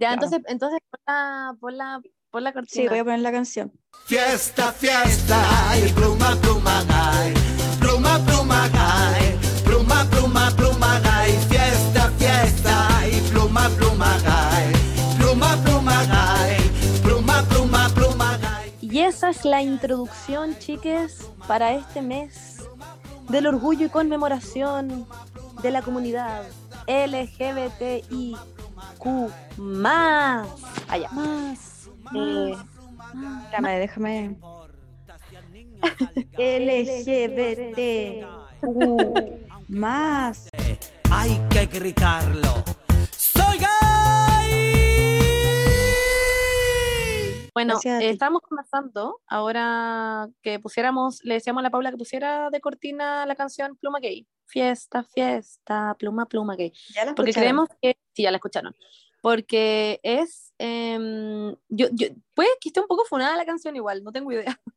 Ya, Claro. entonces, entonces pon la, pon la, pon la cortina. Sí, voy a poner la canción. Fiesta, fiesta, y pluma, pluma, gay. Pluma, pluma, gay. Pluma, pluma, pluma, gay. Fiesta, fiesta, y pluma, pluma, esa es la introducción, chiques, para este mes del orgullo y conmemoración de la comunidad LGBTIQ más. Allá. Más. Eh, Déjame, déjame. LGBT más. Hay que gritarlo. ¡Soy gay! Bueno, eh, ti. Conversando ahora que pusiéramos, le decíamos a la Paula que pusiera de cortina la canción Pluma Gay. Fiesta, fiesta, pluma, pluma gay. Ya la Porque creemos que, sí, ya la escucharon, porque es, em, yo, yo, puede que esté un poco funada la canción igual, no tengo idea,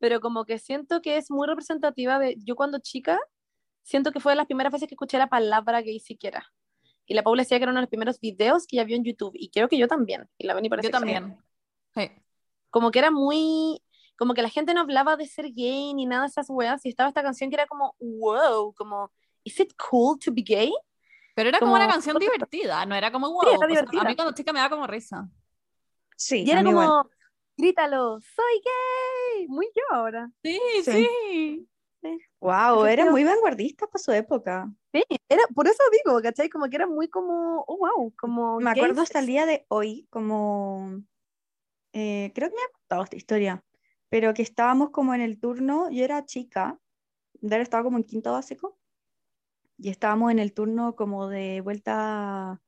pero como que siento que es muy representativa de, yo cuando chica, siento que fue de las primeras veces que escuché la palabra gay siquiera. Y la Paula decía que era uno de los primeros videos que ya vio en YouTube, y creo que yo también, y la Beni Yo también. Sí. Como que era muy, como que la gente no hablaba de ser gay ni nada de esas weas, y estaba esta canción que era como, wow, como, ¿is it cool to be gay? Pero era como, Como- una canción divertida, no era como wow. era o sea, divertida. a mí cuando chica me da como risa. Sí, Y a era mí igual. como, grítalo, soy gay, muy yo ahora. Sí, Sí. sí. Wow, era muy vanguardista para su época. Sí, era, por eso digo, ¿cachai? Como que era muy como, oh wow, como Me acuerdo hasta el día de hoy, como, eh, creo que me ha contado esta historia, pero que estábamos como en el turno, yo era chica, Dara estaba como en quinto básico, y estábamos en el turno como de vuelta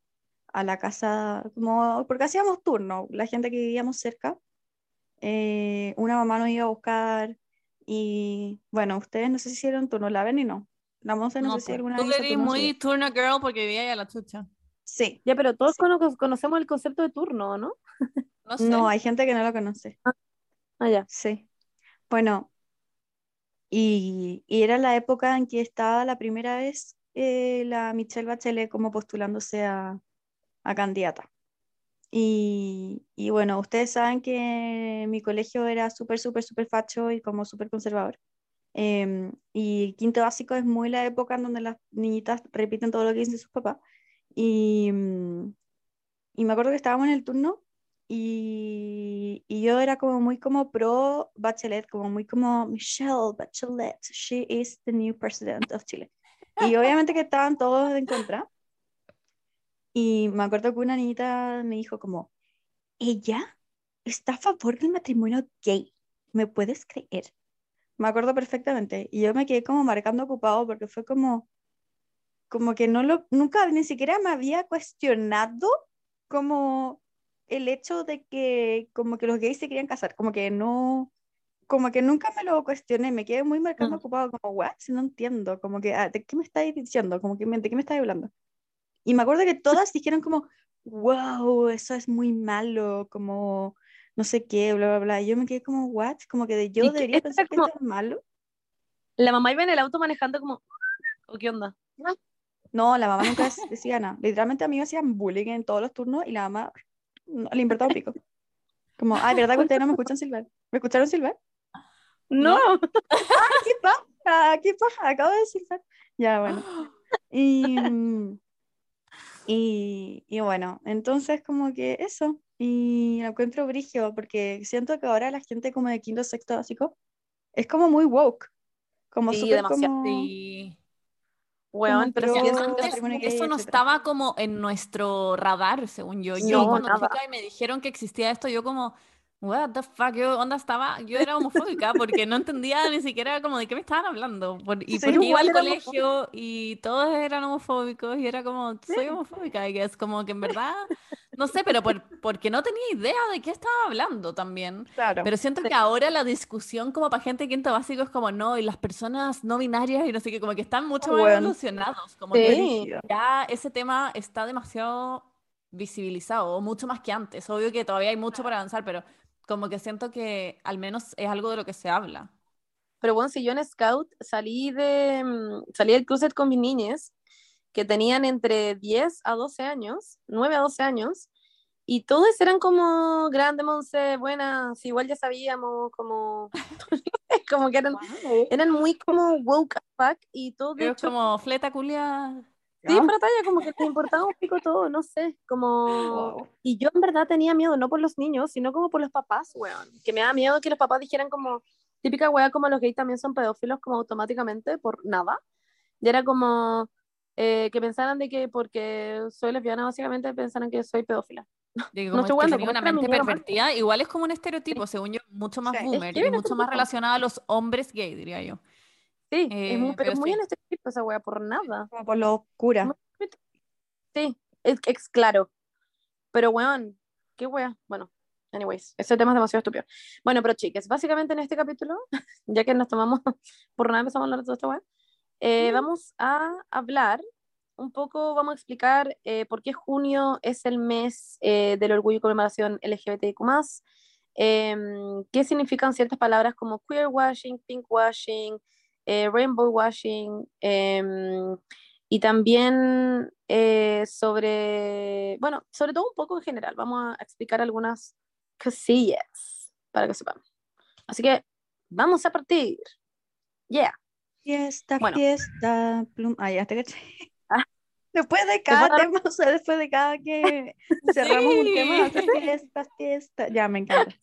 a la casa, como, porque hacíamos turno, la gente que vivíamos cerca, eh, una mamá nos iba a buscar, y bueno, ustedes no sé si hicieron turno, la ven y no. La Monse no, No, sé si po. alguna Tú vez turno muy turno girl porque vivía a la chucha. Sí, Ya, pero todos Sí. cono- conocemos el concepto de turno, ¿no? No sé. no, hay gente que no lo conoce. Ah, ya. Sí. Bueno, y, y era la época en que estaba la primera vez eh, la Michelle Bachelet como postulándose a, a candidata. Y, y bueno, ustedes saben que mi colegio era súper, súper, súper facho y como súper conservador. Em, y quinto básico es muy la época en donde las niñitas repiten todo lo que dicen sus papás. Y, y me acuerdo que estábamos en el turno y, y yo era como muy como pro Bachelet, como muy como Michelle Bachelet, she is the new president of Chile. Y obviamente que estaban todos en contra. Y me acuerdo que una niñita me dijo como, ella está a favor del matrimonio gay, ¿me puedes creer? Me acuerdo perfectamente. Y yo me quedé como marcando ocupado porque fue como, como que no lo, nunca ni siquiera me había cuestionado como el hecho de que como que los gays se querían casar, como que no, como que nunca me lo cuestioné, me quedé muy marcando Mm. ocupado, como, what, Si no entiendo, como que, ah, ¿de qué me estáis diciendo? Como que, ¿de qué me estáis hablando? Y me acuerdo que todas dijeron como, wow, eso es muy malo, como, no sé qué, bla, bla, bla. Y yo me quedé como, what? Como que de- yo que debería pensar que como- esto es malo. La mamá iba en el auto manejando como, ¿o qué onda? No, la mamá nunca dec- decía nada. Literalmente a mí me hacían bullying en todos los turnos y la mamá no, le importaba un pico. Como, ay, ¿verdad que ustedes no me escuchan silbar? ¿Me escucharon silbar? No, ¿Qué pasa? ¿Qué pasa? Acabo de silbar. Ya, bueno. Y, y, y bueno, entonces como que eso. Y lo encuentro brigio porque siento que ahora la gente como de quinto, sexto básico es como muy woke. Como Sí, súper demasiado. como... Sí. Weón, pero si eso- Antes eso no estaba como en nuestro radar, según yo. Yo No, cuando nada. chica y me dijeron que existía esto, yo como, what the fuck, yo onda estaba, yo era homofóbica porque no entendía ni siquiera como de qué me estaban hablando. Por- y Sí, porque iba al colegio y todos eran homofóbicos y era como, soy homofóbica, y es como que en verdad No sé, pero por, porque no tenía idea de qué estaba hablando también. Claro. Pero siento que ahora la discusión como para gente de quinto básico es como no, y las personas no binarias y no sé qué, como que están mucho más Bueno. evolucionados. Como Sí. que ya ese tema está demasiado visibilizado, mucho más que antes. Obvio que todavía hay mucho para avanzar, pero como que siento que al menos es algo de lo que se habla. Pero bueno, si yo en Scout salí de mm, salí del cruset con mis niñas que tenían entre 10 a 12 años, 9 a 12 años, y todos eran como grande Monse, buenas, igual ya sabíamos, como, como que eran, eran muy como woke fuck, y todos de hecho, como fleta culia. sí, para talla, como que les importaba un pico todo, no sé, como, Wow. y yo en verdad tenía miedo, no por los niños, sino como por los papás, weón, que me da miedo que los papás dijeran como, típica wea como los gays también son pedófilos como automáticamente por nada. Y era como eh, que pensaran de que porque soy lesbiana básicamente pensaran que soy pedófila. Que No como estoy es que jugando, una mente pervertida, igual es como un estereotipo, según yo, mucho más Sí. boomer Es que y es un mucho más estereotipo. relacionado a los hombres gay, diría yo. Sí, Eh, es muy, pero, pero muy sí. en este tipo esa wea, por nada. Como por lo oscura. Sí, es, es claro. Pero weón, qué wea. Bueno, anyways, ese tema es demasiado estúpido. Bueno, pero chicas, básicamente en este capítulo, ya que nos tomamos por nada empezamos a hablar de toda esta wea, eh, vamos a hablar un poco, vamos a explicar eh, por qué junio es el mes eh, del orgullo y conmemoración LGBTIQ+, em, qué significan ciertas palabras como queer washing, pink washing, eh, rainbow washing, em, y también eh, sobre, bueno, sobre todo un poco en general, vamos a explicar algunas cosillas para que sepan. Así que vamos a partir. Yeah. Fiesta, Bueno. fiesta, plum. Ah, ya te caché. Ah. Después de cada tema, o sea, después de cada que cerramos un tema, Sí. fiesta, fiesta. Ya, me encanta.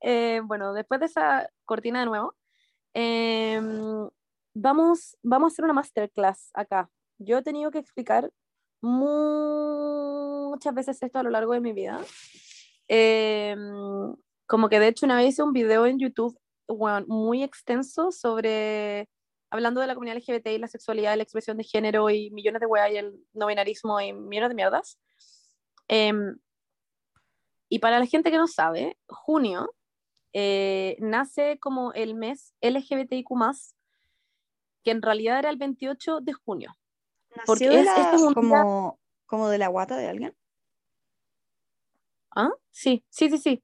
Eh, bueno, después de esa cortina de nuevo, em, vamos, vamos a hacer una masterclass acá. Yo he tenido que explicar muchas veces esto a lo largo de mi vida. Em, como que de hecho una vez hice un video en YouTube weón, muy extenso sobre hablando de la comunidad LGBT y la sexualidad, la expresión de género y millones de weas y el no binarismo y millones de mierdas. Em, y para la gente que no sabe, junio eh, nace como el mes LGBTIQ+, que en realidad era el 28 de junio. Porque ¿Nació de es- la- este es día- como, como de la guata de alguien? ¿Ah? Sí, sí, sí, sí.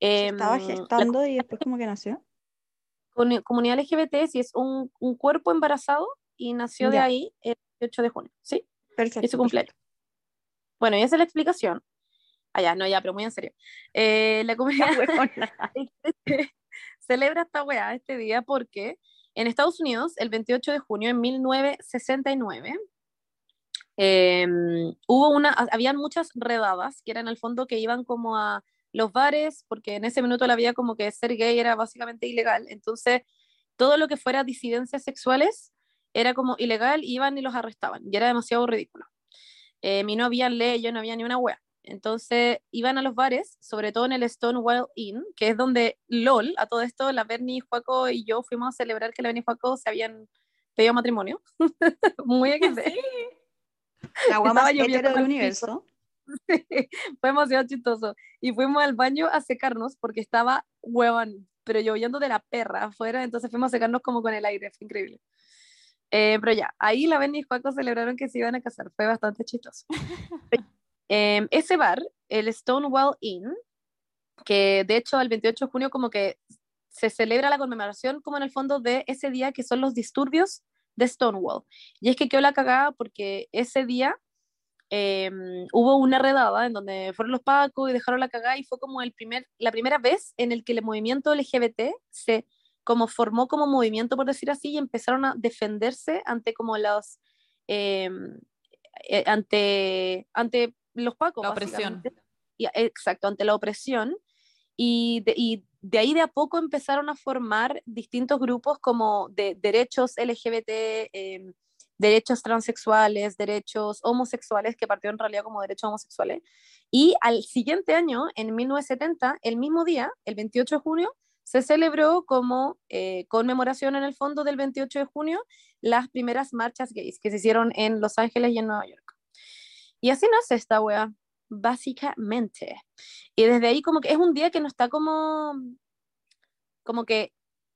Se estaba Em, la gestando y después como que nació. comu- comunidad LGBT sí es un, un cuerpo embarazado y nació de Ya. ahí el 28 de junio, ¿sí? Perfecto. Es su cumpleaños. Bueno, y esa es la explicación. Ah, ya, no, ya, pero muy en serio. Eh, la comunidad celebra esta weá este día porque en Estados Unidos, el 28 de junio de 1969, eh, hubo una, habían muchas redadas que eran al fondo que iban como a los bares, porque en ese minuto la vida como que ser gay era básicamente ilegal, entonces todo lo que fuera disidencias sexuales era como ilegal, iban y los arrestaban, y era demasiado ridículo. Eh, y no había ley, no había ni una wea. Entonces iban a los bares, sobre todo en el Stonewall Inn, que es donde LOL, a todo esto, la Bernie, Juaco y yo fuimos a celebrar que la Bernie y Juaco se habían pedido matrimonio. Muy XD. La agua más Estaba lloviendo hetero del universo. Fue demasiado chistoso. Y fuimos al baño a secarnos porque estaba huevón, pero lloviendo de la perra afuera, entonces fuimos a secarnos como con el aire, fue increíble. Eh, pero ya, ahí la Benny y Juaco celebraron que se iban a casar, fue bastante chistoso. Eh, ese bar, el Stonewall Inn, que de hecho el 28 de junio como que se celebra la conmemoración como en el fondo de ese día que son los disturbios de Stonewall. Y es que quedó la cagada porque ese día eh, hubo una redada en donde fueron los pacos y dejaron la cagada y fue como el primer, la primera vez en el que el movimiento LGBT se como formó como movimiento, por decir así, y empezaron a defenderse ante como los, eh, eh, ante, ante los pacos. La opresión. Y- exacto, ante la opresión. Y de, y de ahí de a poco empezaron a formar distintos grupos como de derechos LGBT, eh, derechos transexuales, derechos homosexuales, que partió en realidad como derechos homosexuales. Y al siguiente año, en 1970, el mismo día, el 28 de junio, se celebró como eh, conmemoración en el fondo del 28 de junio las primeras marchas gays que se hicieron en Los Ángeles y en Nueva York. Y así nace esta wea. básicamente. Y desde ahí como que es un día que no está como, como que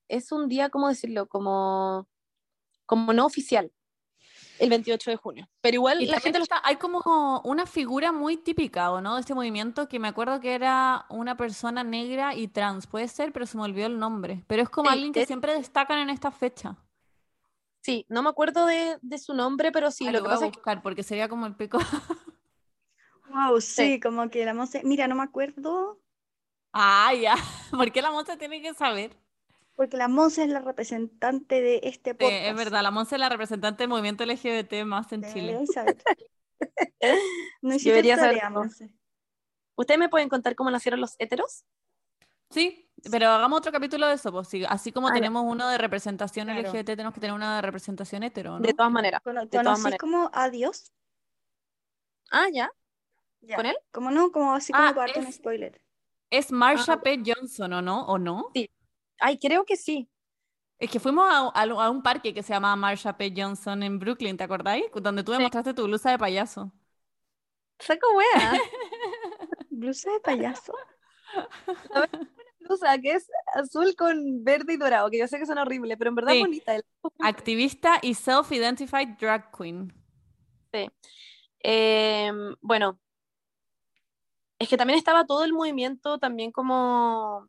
es un día, ¿cómo decirlo? Como, como no oficial, el 28 de junio. Pero igual Y la gente lo está, hay como una figura muy típica, ¿o no? De este movimiento que me acuerdo que era una persona negra y trans, puede ser, pero se me olvidó el nombre. Pero es como alguien que es- siempre destacan en esta fecha. Sí, no me acuerdo de, de su nombre, pero sí, Ah, lo lo que voy a pasa es que buscar porque sería como el pico. Wow, sí, Sí. como que la Monse, mira, no me acuerdo, Ah, ya. ¿Por qué la Monse tiene que saber? Porque la Monse es la representante de este Sí, podcast. es verdad, la Monse es la representante del movimiento LGBT más en Chile. Saber. No hiciste Debería tarea. Monse. ¿Ustedes me pueden contar cómo nacieron los héteros? Sí, pero hagamos otro capítulo de eso, pues sí, así como Ah, tenemos uno de representación Claro. LGBT, tenemos que tener una de representación hetero, ¿no? De todas maneras. Cono- De todas ¿Conocís maneras. como a Dios? Ah, ya. Ya. ¿Con él? ¿Cómo no? Como así como Ah, para darte un spoiler. Es Marsha Ah. P. Johnson, ¿o no? ¿O no? Sí. Ay, creo que sí. Es que fuimos a, a- a un parque que se llama Marsha P. Johnson en Brooklyn, ¿te acordáis? Donde tú me Sí. mostraste tu blusa de payaso. Saco wea. ¿Blusa de payaso? blusa que es azul con verde y dorado, que yo sé que son horribles, pero en verdad Sí. es bonita. Activista y self-identified drag queen. Eh, bueno, es que también estaba todo el movimiento también como,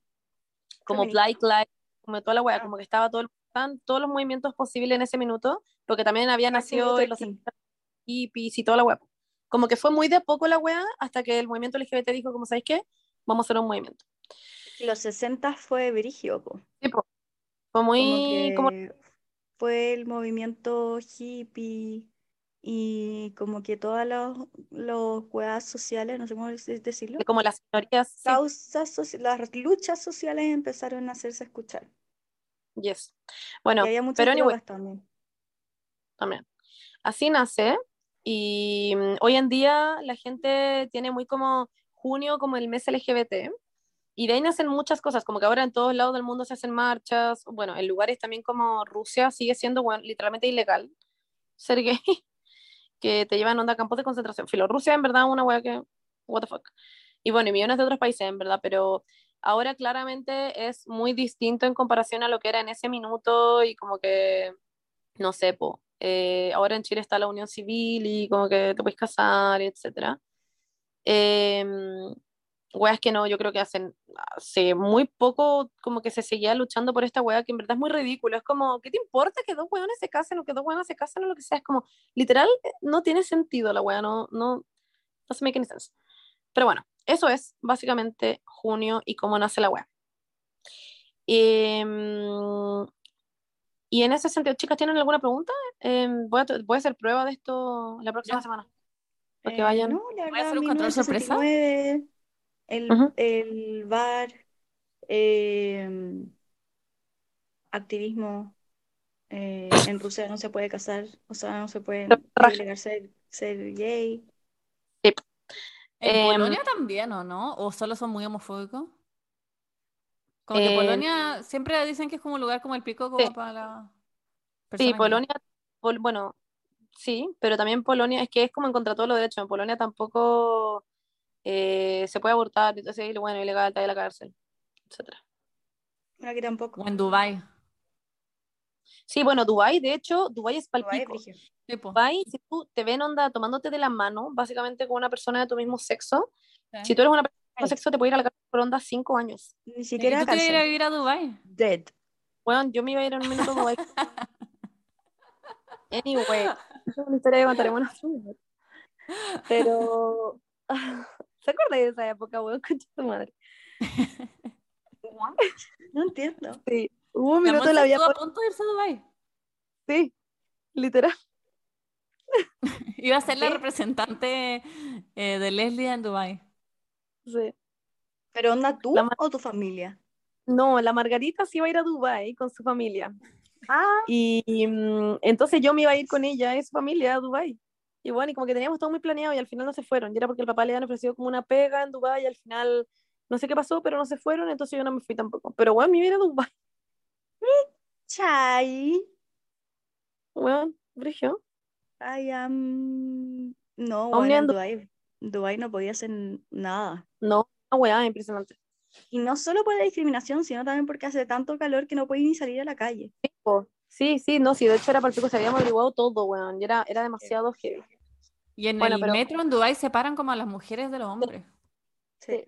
como. Black Lives, como toda la wea, como que estaba todo el- estaban todos los movimientos posibles en ese minuto, porque también había nacido en los hippies y toda la wea. Como que fue muy de poco la wea hasta que el movimiento LGBT dijo, como sabéis qué, vamos a hacer un movimiento. Los 60 fue Virigio. Sí. Fue muy, como, que fue el movimiento hippie y como que todas los weas sociales, no sé cómo decirlo, como las minorías, sí, causas, soci- las luchas sociales empezaron a hacerse escuchar. yes. Bueno, y había muchas pero anyway, también. también. Así nace y mm, hoy en día la gente tiene muy como junio como el mes LGBT y de ahí nacen muchas cosas, como que ahora en todos lados del mundo se hacen marchas, bueno, en lugares también como Rusia sigue siendo bueno, literalmente ilegal ser gay, que te llevan onda a campos de concentración. Filo, Rusia en verdad una wea que, what the fuck. Y bueno, y millones de otros países en verdad, pero ahora claramente es muy distinto en comparación a lo que era en ese minuto y como que, no sé, po, eh, ahora en Chile está la unión civil y como que te puedes casar, etcétera. Eh, weas que no, yo creo que hacen hace muy poco como que se seguía luchando por esta wea que en verdad es muy ridículo. Es como, ¿qué te importa que dos weones se casen o que dos weones se casen o lo que sea? Es como, literal, eh, no tiene sentido la wea, no, no, no se make any sense. Pero bueno, eso es básicamente junio y cómo nace la wea. Em, y en ese sentido, chicas, ¿tienen alguna pregunta? Em, voy, a, voy a hacer prueba de esto la próxima Ya. semana. Para que Eh, vayan. no, la ¿Voy a verdad, hacer un control sorpresa? 1969, el, el bar, eh, activismo. eh, en Rusia no se puede casar, o sea, no se puede obligar ser, ser gay. ¿En Em, Polonia también o no? ¿O solo son muy homofóbicos? Como que Em, Polonia siempre dicen que es como un lugar como el pico como Sí. para la Sí. Polonia, Pol- bueno, sí, pero también Polonia, es que es como en contra de todos los derechos. En Polonia tampoco eh, se puede abortar, entonces, bueno, ilegal, está en la cárcel. Bueno, aquí tampoco. O en Dubai. Sí, bueno, Dubái, de hecho, Dubái es Dubái palpico. Dubái, si tú te ven onda tomándote de la mano, básicamente con una persona de tu mismo sexo, Sí. si tú eres una persona de Ay. mismo sexo, te puede ir a la cárcel por onda cinco años. Ni ¿Y siquiera tú te ir a vivir a Dubai? Dead. Bueno, yo me iba a ir en un minuto a Dubái. Anyway, es una historia que contaremos. Pero, ¿se acuerda de esa época, weón? Concha tu madre. No entiendo. Sí, hubo un minuto de la vida a punto de irse a Dubai. Sí, literal. Iba a ser la representante eh, de Leslie en Dubai. Sí. ¿Pero onda tú La o tu familia? No, la Margarita sí iba a ir a Dubái con su familia. Ah, Y, mm, entonces yo me iba a ir con ella y su familia a Dubái. Y bueno, y como que teníamos todo muy planeado y al final no se fueron. Y era porque el papá le habían ofrecido como una pega en Dubái y al final no sé qué pasó, pero no se fueron, entonces yo no me fui tampoco. Pero bueno, me iba a Dubái. chai. Bueno, Brigio. I am... No, bueno, en Dubái. Dubái no podía hacer nada. No, una weá impresionante. Y no solo por la discriminación, sino también porque hace tanto calor que no podía ni salir a la calle. Sí, sí, no, sí, de hecho era para el pico, se habíamos averiguado todo, weón, y era, era demasiado heavy. Y en Bueno, el pero- metro en Dubái separan como a las mujeres de los hombres. Sí.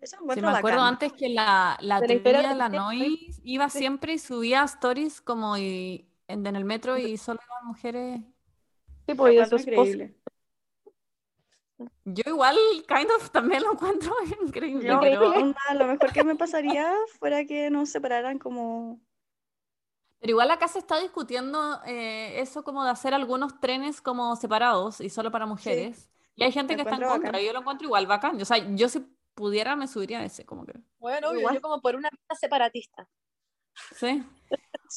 Eso Sí, me acuerdo bacán. antes que la, la De la Nois iba siempre y subía stories como y, en, en el metro y solo iban mujeres. Sí, pues, su esposo. increíble. Yo igual, kind of, también lo encuentro increíble, Yo, pero, onda, lo mejor que me pasaría fuera que nos separaran como... pero igual acá se está discutiendo eh, eso como de hacer algunos trenes como separados y solo para mujeres. Y hay gente que está en contra, bacán. y yo lo encuentro igual bacán. O sea, yo si pudiera me subiría a ese, como que. Bueno, obvio, Igual. yo como por una separatista. Sí.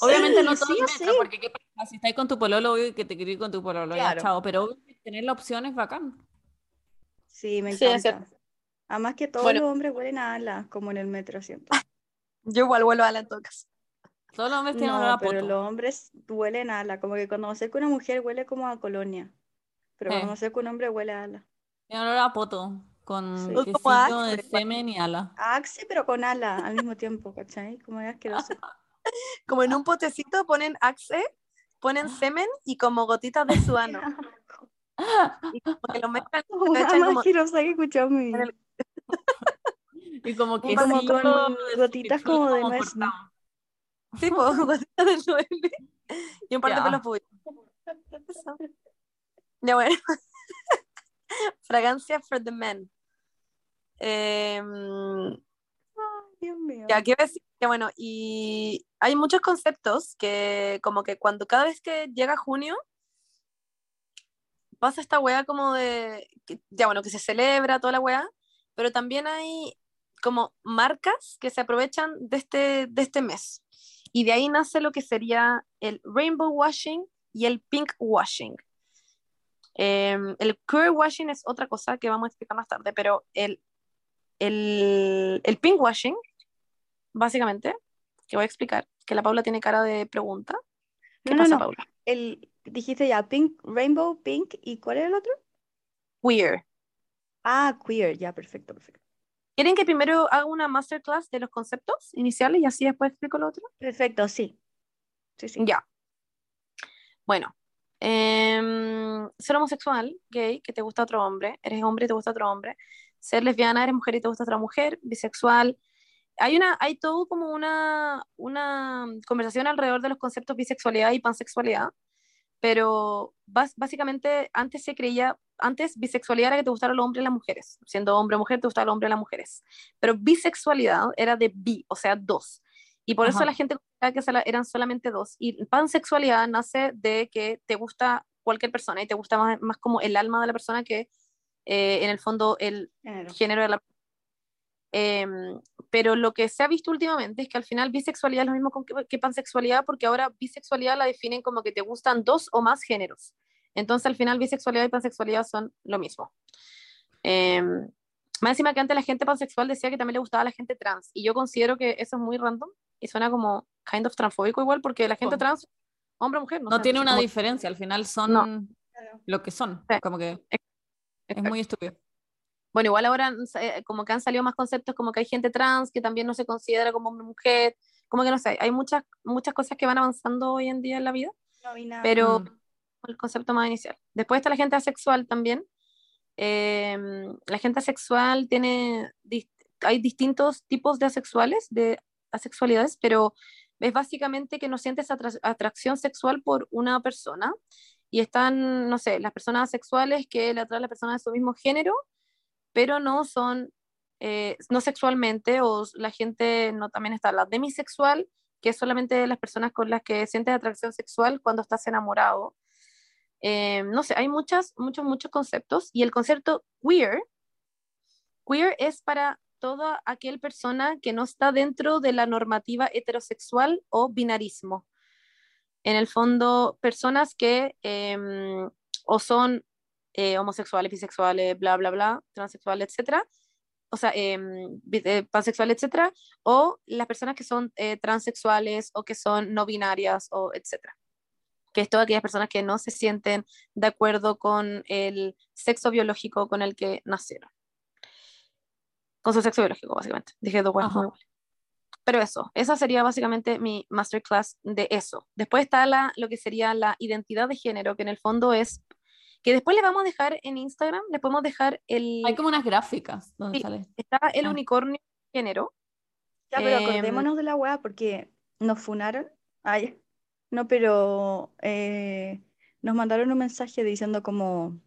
Obviamente no todo sí, metro, porque qué pasa, si estás con tu pololo, obvio que te querés ir con tu pololo, ya, Claro. chao. Pero obvio que tener la opción es bacán. Sí, me encanta. Además que todos Bueno. los hombres huelen a alas, como en el metro siento. Yo igual vuelvo a la en todo caso. Todos los hombres tienen olor No, a pero poto. los hombres huelen a ala, como que cuando me acerco a una mujer huele como a colonia. Pero Sí. cuando me acerco a un hombre huele a ala. Tienen olor a poto, con Sí. Como quesillo Axe, de semen y ala. A Axe, pero con ala al mismo tiempo, ¿cachai? Como es asqueroso. Como en un potecito ponen axe, ponen semen y como gotitas de su ano. Y como que lo mezclan como que he escuchado mi Y como Y quesillo como con gotitas como de nuez. Tipo gotitas de nueve y un par de Ya. pelos públicos. Ya bueno. Fragancia for the men. Ay, Dios mío. Ya, quiero decir que bueno, y hay muchos conceptos que como que cuando cada vez que llega junio pasa esta weá como de, que- ya bueno, que se celebra toda la weá, pero también hay como marcas que se aprovechan de este, de este mes. Y de ahí nace lo que sería el rainbow washing y el pink washing. Em, el queer washing es otra cosa que vamos a explicar más tarde, pero el, el, el pink washing básicamente, que voy a explicar, que la Paula tiene cara de pregunta. ¿Qué No, no, pasa, no. Paula? El, dijiste ya, pink, rainbow, pink, ¿y cuál era el otro? Queer. Ah, queer, ya, perfecto, perfecto. ¿Quieren que primero haga una masterclass de los conceptos iniciales y así después explico lo otro? Perfecto, sí. Sí, sí. Ya. Bueno, em, ser homosexual, gay, que te gusta otro hombre, eres hombre y te gusta otro hombre, ser lesbiana, eres mujer y te gusta otra mujer, bisexual. Hay, una, hay todo como una, una conversación alrededor de los conceptos bisexualidad y pansexualidad, pero básicamente antes se creía, antes bisexualidad era que te gustaran los hombres y las mujeres, siendo hombre o mujer te gustaban los hombres y las mujeres, pero bisexualidad era de bi, o sea, dos. Y por eso la gente que eran solamente dos. Y pansexualidad nace de que te gusta cualquier persona y te gusta más, más como el alma de la persona que eh, en el fondo el Género. género de la Em, pero lo que se ha visto últimamente es que al final bisexualidad es lo mismo con que, que pansexualidad, porque ahora bisexualidad la definen como que te gustan dos o más géneros. Entonces al final bisexualidad y pansexualidad son lo mismo. Em, más encima que antes la gente pansexual decía que también le gustaba a la gente trans, y yo considero que eso es muy random y suena como kind of transfóbico igual, porque la gente Oh. trans, hombre o mujer, no, No sé, tiene así una como- diferencia, al final son No. Lo que son. Sí. Como que es Exacto. muy estúpido. Bueno, igual ahora eh, como que han salido más conceptos como que hay gente trans que también no se considera como mujer, como que no sé, hay muchas, muchas cosas que van avanzando hoy en día en la vida, No vi nada. pero Mm. el concepto más inicial. Después está la gente asexual también. Eh, la gente asexual tiene, dis- hay distintos tipos de asexuales, de asexualidades, pero es básicamente que no sientes atra- atracción sexual por una persona y están, no sé, las personas asexuales que le atraen a la persona de su mismo género, pero no son, eh, no sexualmente, o la gente, no también está la demisexual, que es solamente las personas con las que sientes atracción sexual cuando estás enamorado. Eh, no sé, hay muchas, muchos, muchos conceptos, y el concepto queer, queer es para toda aquel persona que no está dentro de la normativa heterosexual o binarismo. En el fondo, personas que em, o son eh, homosexuales, bisexuales, bla, bla, bla, transexuales, etcétera, o sea, em, eh, pansexuales, etcétera, o las personas que son eh, transexuales o que son no binarias, o etcétera. que es todas aquellas personas que no se sienten de acuerdo con el sexo biológico con el que nacieron. Con su sexo biológico, básicamente. Dije dos iguales. Pero eso, esa sería básicamente mi masterclass de eso. Después está la, lo que sería la identidad de género, que en el fondo es, que después le vamos a dejar en Instagram, le podemos dejar el, Hay como unas gráficas donde Sí. sale. está el Ah. unicornio género. Ya, pero Em, acordémonos de la weá porque nos funaron. Ay, no, pero eh, nos mandaron un mensaje diciendo como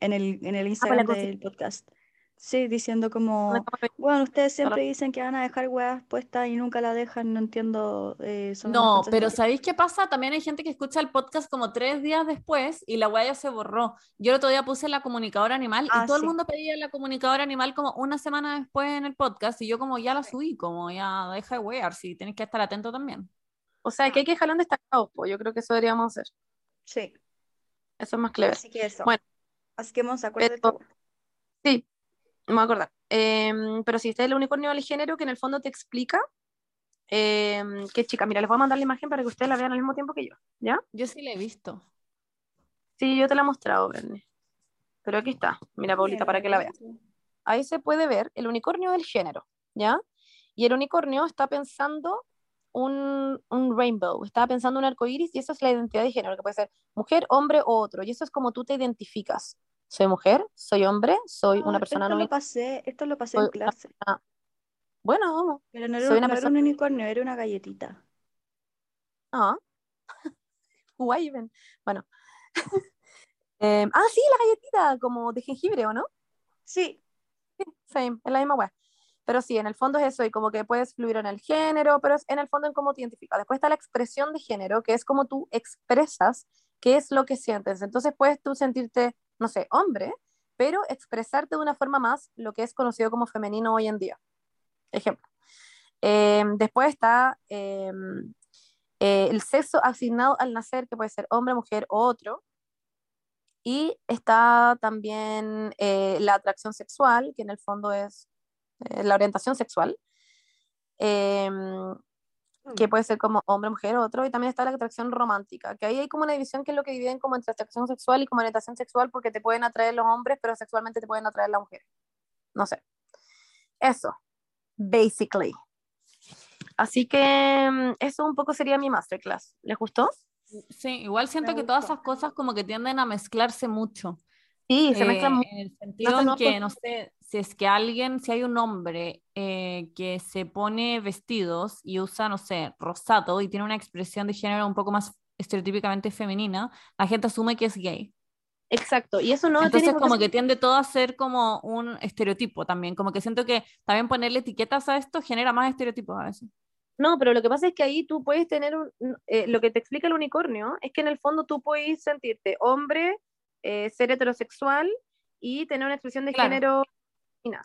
en el, en el Instagram cosa. del podcast. Sí, diciendo ¿Dónde como, bueno, ustedes siempre dicen que van a dejar weas puestas y nunca la dejan, no entiendo. eh, No, pero consensuales". ¿sabéis qué pasa? También hay gente que escucha el podcast como tres días después y la weá ya se borró. Yo el otro día puse la comunicadora animal Ah, y todo sí. el mundo pedía la comunicadora animal como una semana después en el podcast y yo como ya la subí, como ya deja de wear, si tenéis que estar atento también. O sea, que hay que dejarlo en destacados, pues yo creo que eso deberíamos hacer. Sí, Eso es más clever. así que eso. Bueno. Así que vamos a acordar de Pero- esta wea. Sí, me voy a acordar. Em, pero sí, está el unicornio del género que en el fondo te explica em, que chica, mira, les voy a mandar la imagen para que ustedes la vean al mismo tiempo que yo, ¿ya? Yo sí la he visto. Sí, yo te la he mostrado, Bernie. Pero aquí está, mira, Paulita, para que la veas. Ahí se puede ver el unicornio del género, ¿ya? Y el unicornio está pensando un, un rainbow, está pensando un arco iris y eso es la identidad de género, que puede ser mujer, hombre o otro. Y eso es como tú te identificas. Soy mujer, soy hombre, soy No, una persona esto no lo pasé, esto lo pasé en clase. Bueno, vamos. Pero no era, soy un- una no era persona- un unicornio, era una galletita. Ah. Guay, ven. Bueno. Em, ah, sí, la galletita, como de jengibre, ¿o no? Sí, Same, es la misma weá. Pero sí, en el fondo es eso, y como que puedes fluir en el género, pero es en el fondo en cómo te identificas. Después está la expresión de género, que es como tú expresas qué es lo que sientes. Entonces puedes tú sentirte, no sé, hombre, pero expresarte de una forma más lo que es conocido como femenino hoy en día. Ejemplo. Em, después está em, eh, el sexo asignado al nacer, que puede ser hombre, mujer o otro. Y está también eh, la atracción sexual, que en el fondo es eh, la orientación sexual, em, que puede ser como hombre, mujer, otro, y también está la atracción romántica, que ahí hay como una división que es lo que dividen como entre atracción sexual y como orientación sexual, porque te pueden atraer los hombres, pero sexualmente te pueden atraer las mujeres. No sé. Eso, basically. Así que mm, eso un poco sería mi masterclass. ¿Les gustó? Sí, igual siento Me que todas gustó. esas cosas como que tienden a mezclarse mucho. Sí, se Eh, mezclan en el sentido en que, no sé, si es que alguien, si hay un hombre eh, que se pone vestidos y usa, no sé, rosado y tiene una expresión de género un poco más estereotípicamente femenina, la gente asume que es gay. Exacto, y eso no tiene Entonces qué como que tiende todo a ser como un estereotipo también, como que siento que también ponerle etiquetas a esto genera más estereotipos a veces. No, pero lo que pasa es que ahí tú puedes tener un, eh, lo que te explica el unicornio es que en el fondo tú puedes sentirte hombre, eh, ser heterosexual y tener una expresión de Claro. género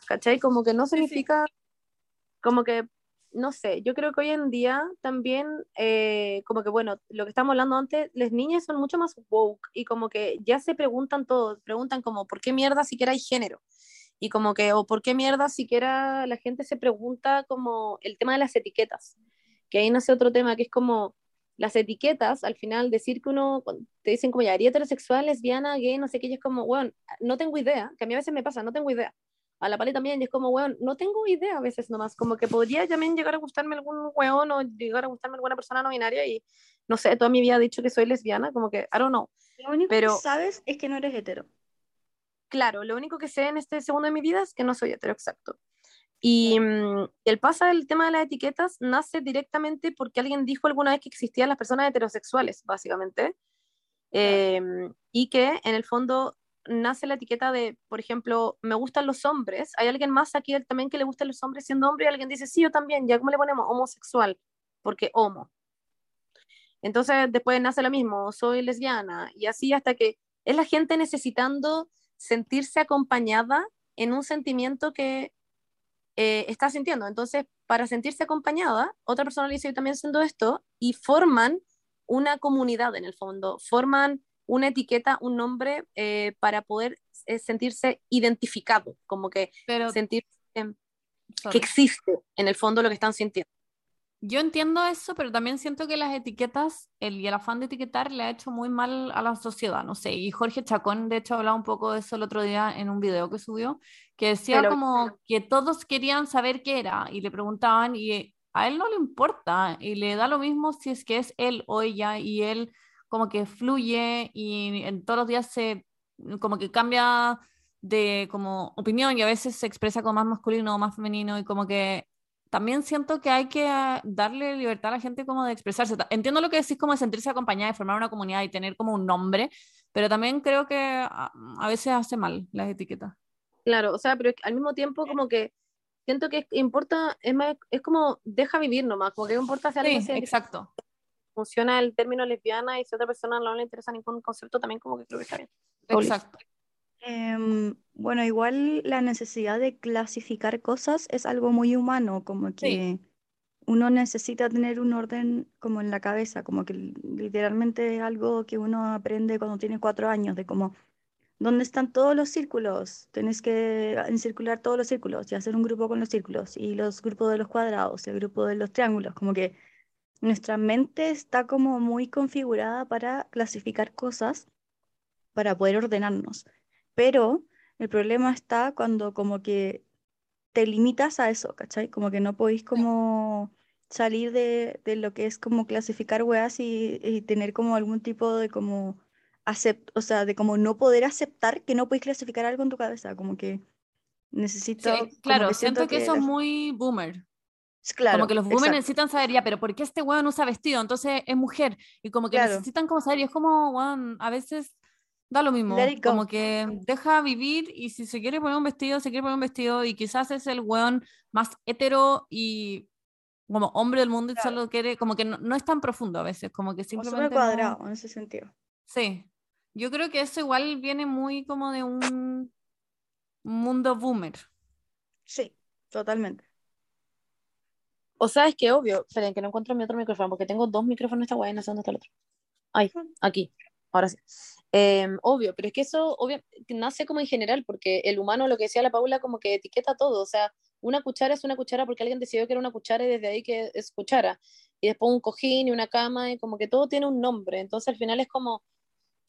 ¿cachai? Como que no Sí, sí. significa, como que, no sé, yo creo que hoy en día también, eh, como que bueno, lo que estábamos hablando antes, las niñas son mucho más woke y como que ya se preguntan todo, preguntan como, ¿por qué mierda siquiera hay género? Y como que, o por qué mierda siquiera la gente se pregunta como el tema de las etiquetas, que ahí nace otro tema que es como las etiquetas, al final decir que uno, te dicen como ya, heterosexual, lesbiana, gay, no sé qué, y es como, bueno, no tengo idea, que a mí a veces me pasa, no tengo idea. A la pali también, y es como, weón, no tengo idea a veces nomás, como que podría también llegar a gustarme algún weón o llegar a gustarme alguna persona no binaria y no sé, toda mi vida he dicho que soy lesbiana, como que, I don't know. Lo único Pero- que sabes es que no eres hetero. Claro, lo único que sé en este segundo de mi vida es que no soy hetero, exacto. Y mm, el pasa del tema de las etiquetas nace directamente porque alguien dijo alguna vez que existían las personas heterosexuales, básicamente. Em, y que en el fondo nace la etiqueta de, por ejemplo, me gustan los hombres. Hay alguien más aquí también que le gustan los hombres siendo hombre y alguien dice, sí, yo también. ¿Ya cómo le ponemos? Homosexual, porque homo. Entonces después nace lo mismo, soy lesbiana, y así hasta que es la gente necesitando sentirse acompañada en un sentimiento que eh, está sintiendo. Entonces, para sentirse acompañada, otra persona le dice, yo también siento esto, y forman una comunidad en el fondo, forman una etiqueta, un nombre eh, para poder eh, sentirse identificado, como que Pero, sentir em, que existe en el fondo lo que están sintiendo. Yo entiendo eso, pero también siento que las etiquetas, el, y el afán de etiquetar le ha hecho muy mal a la sociedad, no sé. Y Jorge Chacón, de hecho, hablaba un poco de eso el otro día en un video que subió, que decía Pero- como que todos querían saber qué era y le preguntaban y a él no le importa y le da lo mismo si es que es él o ella y él como que fluye y en todos los días se como que cambia de como opinión y a veces se expresa como más masculino o más femenino y como que también siento que hay que ah, darle libertad a la gente como de expresarse. Entiendo lo que decís como de sentirse acompañada, de formar una comunidad y tener como un nombre, pero también creo que a, a veces hace mal las etiquetas. Claro, o sea, pero al mismo tiempo como que siento que importa, es más, es como deja vivir nomás, como que importa si alguien Sí, exacto. funciona el término lesbiana y si a otra persona no le interesa ningún concepto, también como que creo que está bien. Exacto. Em, bueno, igual la necesidad de clasificar cosas es algo muy humano, como que uno necesita tener un orden como en la cabeza, como que li- literalmente es algo que uno aprende cuando tiene cuatro años, de como, ¿dónde están todos los círculos? Tenés que encircular todos los círculos y hacer un grupo con los círculos y los grupos de los cuadrados, el grupo de los triángulos, como que nuestra mente está como muy configurada para clasificar cosas, para poder ordenarnos. Pero el problema está cuando como que te limitas a eso, ¿cachai? Como que no podéis como salir de, de lo que es como clasificar weas y, y tener como algún tipo de como acept, o sea, de como no poder aceptar que no podéis clasificar algo en tu cabeza, como que Sí, necesito, como claro, que siento que eso la- es muy boomer. Claro, como que los boomers exacto. necesitan saber, ya, pero ¿por qué este weón usa vestido? Entonces es mujer. Y como que Claro. necesitan como saber, y es como, weón, a veces da lo mismo. Como que deja vivir y si se quiere poner un vestido, se quiere poner un vestido y quizás es el weón más hetero y como hombre del mundo y Claro. solo quiere, como que no, no es tan profundo a veces, como que simplemente no- en ese sentido. Sí, yo creo que eso igual viene muy como de un mundo boomer. Sí, totalmente. O sea, es que obvio, esperen que no encuentro mi otro micrófono, porque tengo dos micrófonos en esta guay y no sé dónde está el otro. Ay, aquí, ahora sí. Em, obvio, pero es que eso obvio, nace como en general, porque el humano, lo que decía la Paula, como que etiqueta todo, o sea, una cuchara es una cuchara porque alguien decidió que era una cuchara y desde ahí que es cuchara. Y después un cojín y una cama y como que todo tiene un nombre. Entonces al final es como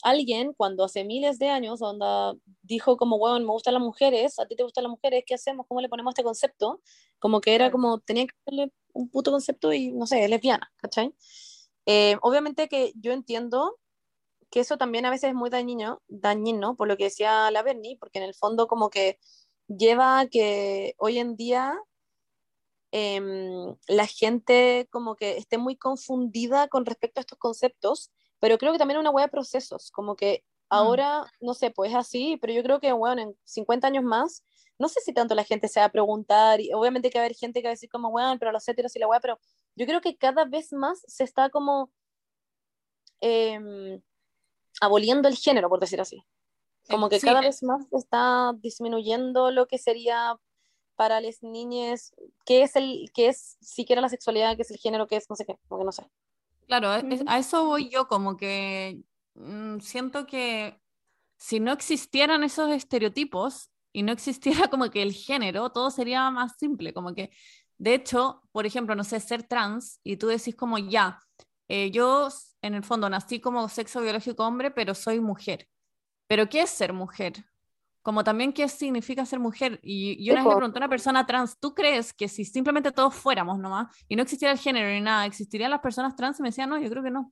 alguien cuando hace miles de años onda, dijo como, bueno, me gustan las mujeres, a ti te gustan las mujeres, ¿qué hacemos? ¿Cómo le ponemos este concepto? Como que era como, tenía que darle un puto concepto y, no sé, lesbiana, ¿cachai? Eh, obviamente que yo entiendo que eso también a veces es muy dañino, dañino, por lo que decía la Bernie, porque en el fondo como que lleva a que hoy en día em, la gente como que esté muy confundida con respecto a estos conceptos, pero creo que también es una hueá de procesos, como que ahora, no sé, pues es así, pero yo creo que, bueno, en 50 años más, no sé si tanto la gente se va a preguntar, y obviamente que va a haber gente que va a decir como, bueno, pero los héteros y la hueá, pero yo creo que cada vez más se está como em, aboliendo el género, por decir así. Como que Sí, cada eh, vez más está disminuyendo lo que sería para las niñas, qué es el, qué es siquiera la sexualidad, qué es el género, qué es no sé qué, como que no sé. Claro, a eso voy yo, como que mm, siento que si no existieran esos estereotipos y no existiera como que el género, todo sería más simple, como que, de hecho, por ejemplo, no sé, ser trans y tú decís como ya, eh, yo en el fondo nací como sexo biológico hombre, pero soy mujer. ¿Pero qué es ser mujer? Como también qué significa ser mujer. Y, y una vez le pregunté a una persona trans, ¿tú crees que si simplemente todos fuéramos nomás y no existiera el género ni nada, existirían las personas trans? Y me decía, no, yo creo que no.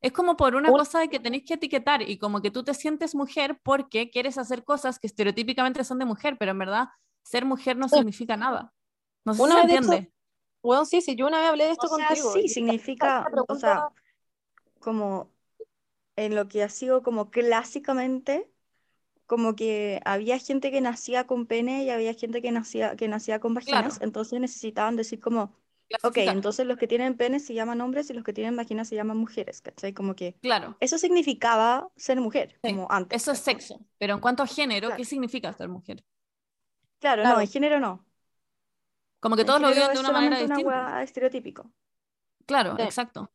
Es como por una Un- cosa de que tenéis que etiquetar y como que tú te sientes mujer porque quieres hacer cosas que estereotípicamente son de mujer, pero en verdad ser mujer no Sí. significa nada. No sé Una si se hecho, entiende. Bueno, sí, sí, yo una vez hablé de esto O sea, contigo. sí, y significa, o sea, como en lo que ha sido como clásicamente, como que había gente que nacía con pene y había gente que nacía, que nacía con vaginas, Claro. entonces necesitaban decir como, ok, entonces los que tienen pene se llaman hombres y los que tienen vaginas se llaman mujeres, ¿cachai? Como que Claro, eso significaba ser mujer, Sí, como antes. eso es sexo. Pero en cuanto a género, Claro. ¿qué significa ser mujer? Claro, Claro. no, en género no. Como que En todos lo viven de es una manera una distinta. hueá estereotípico. Claro, Sí. exacto.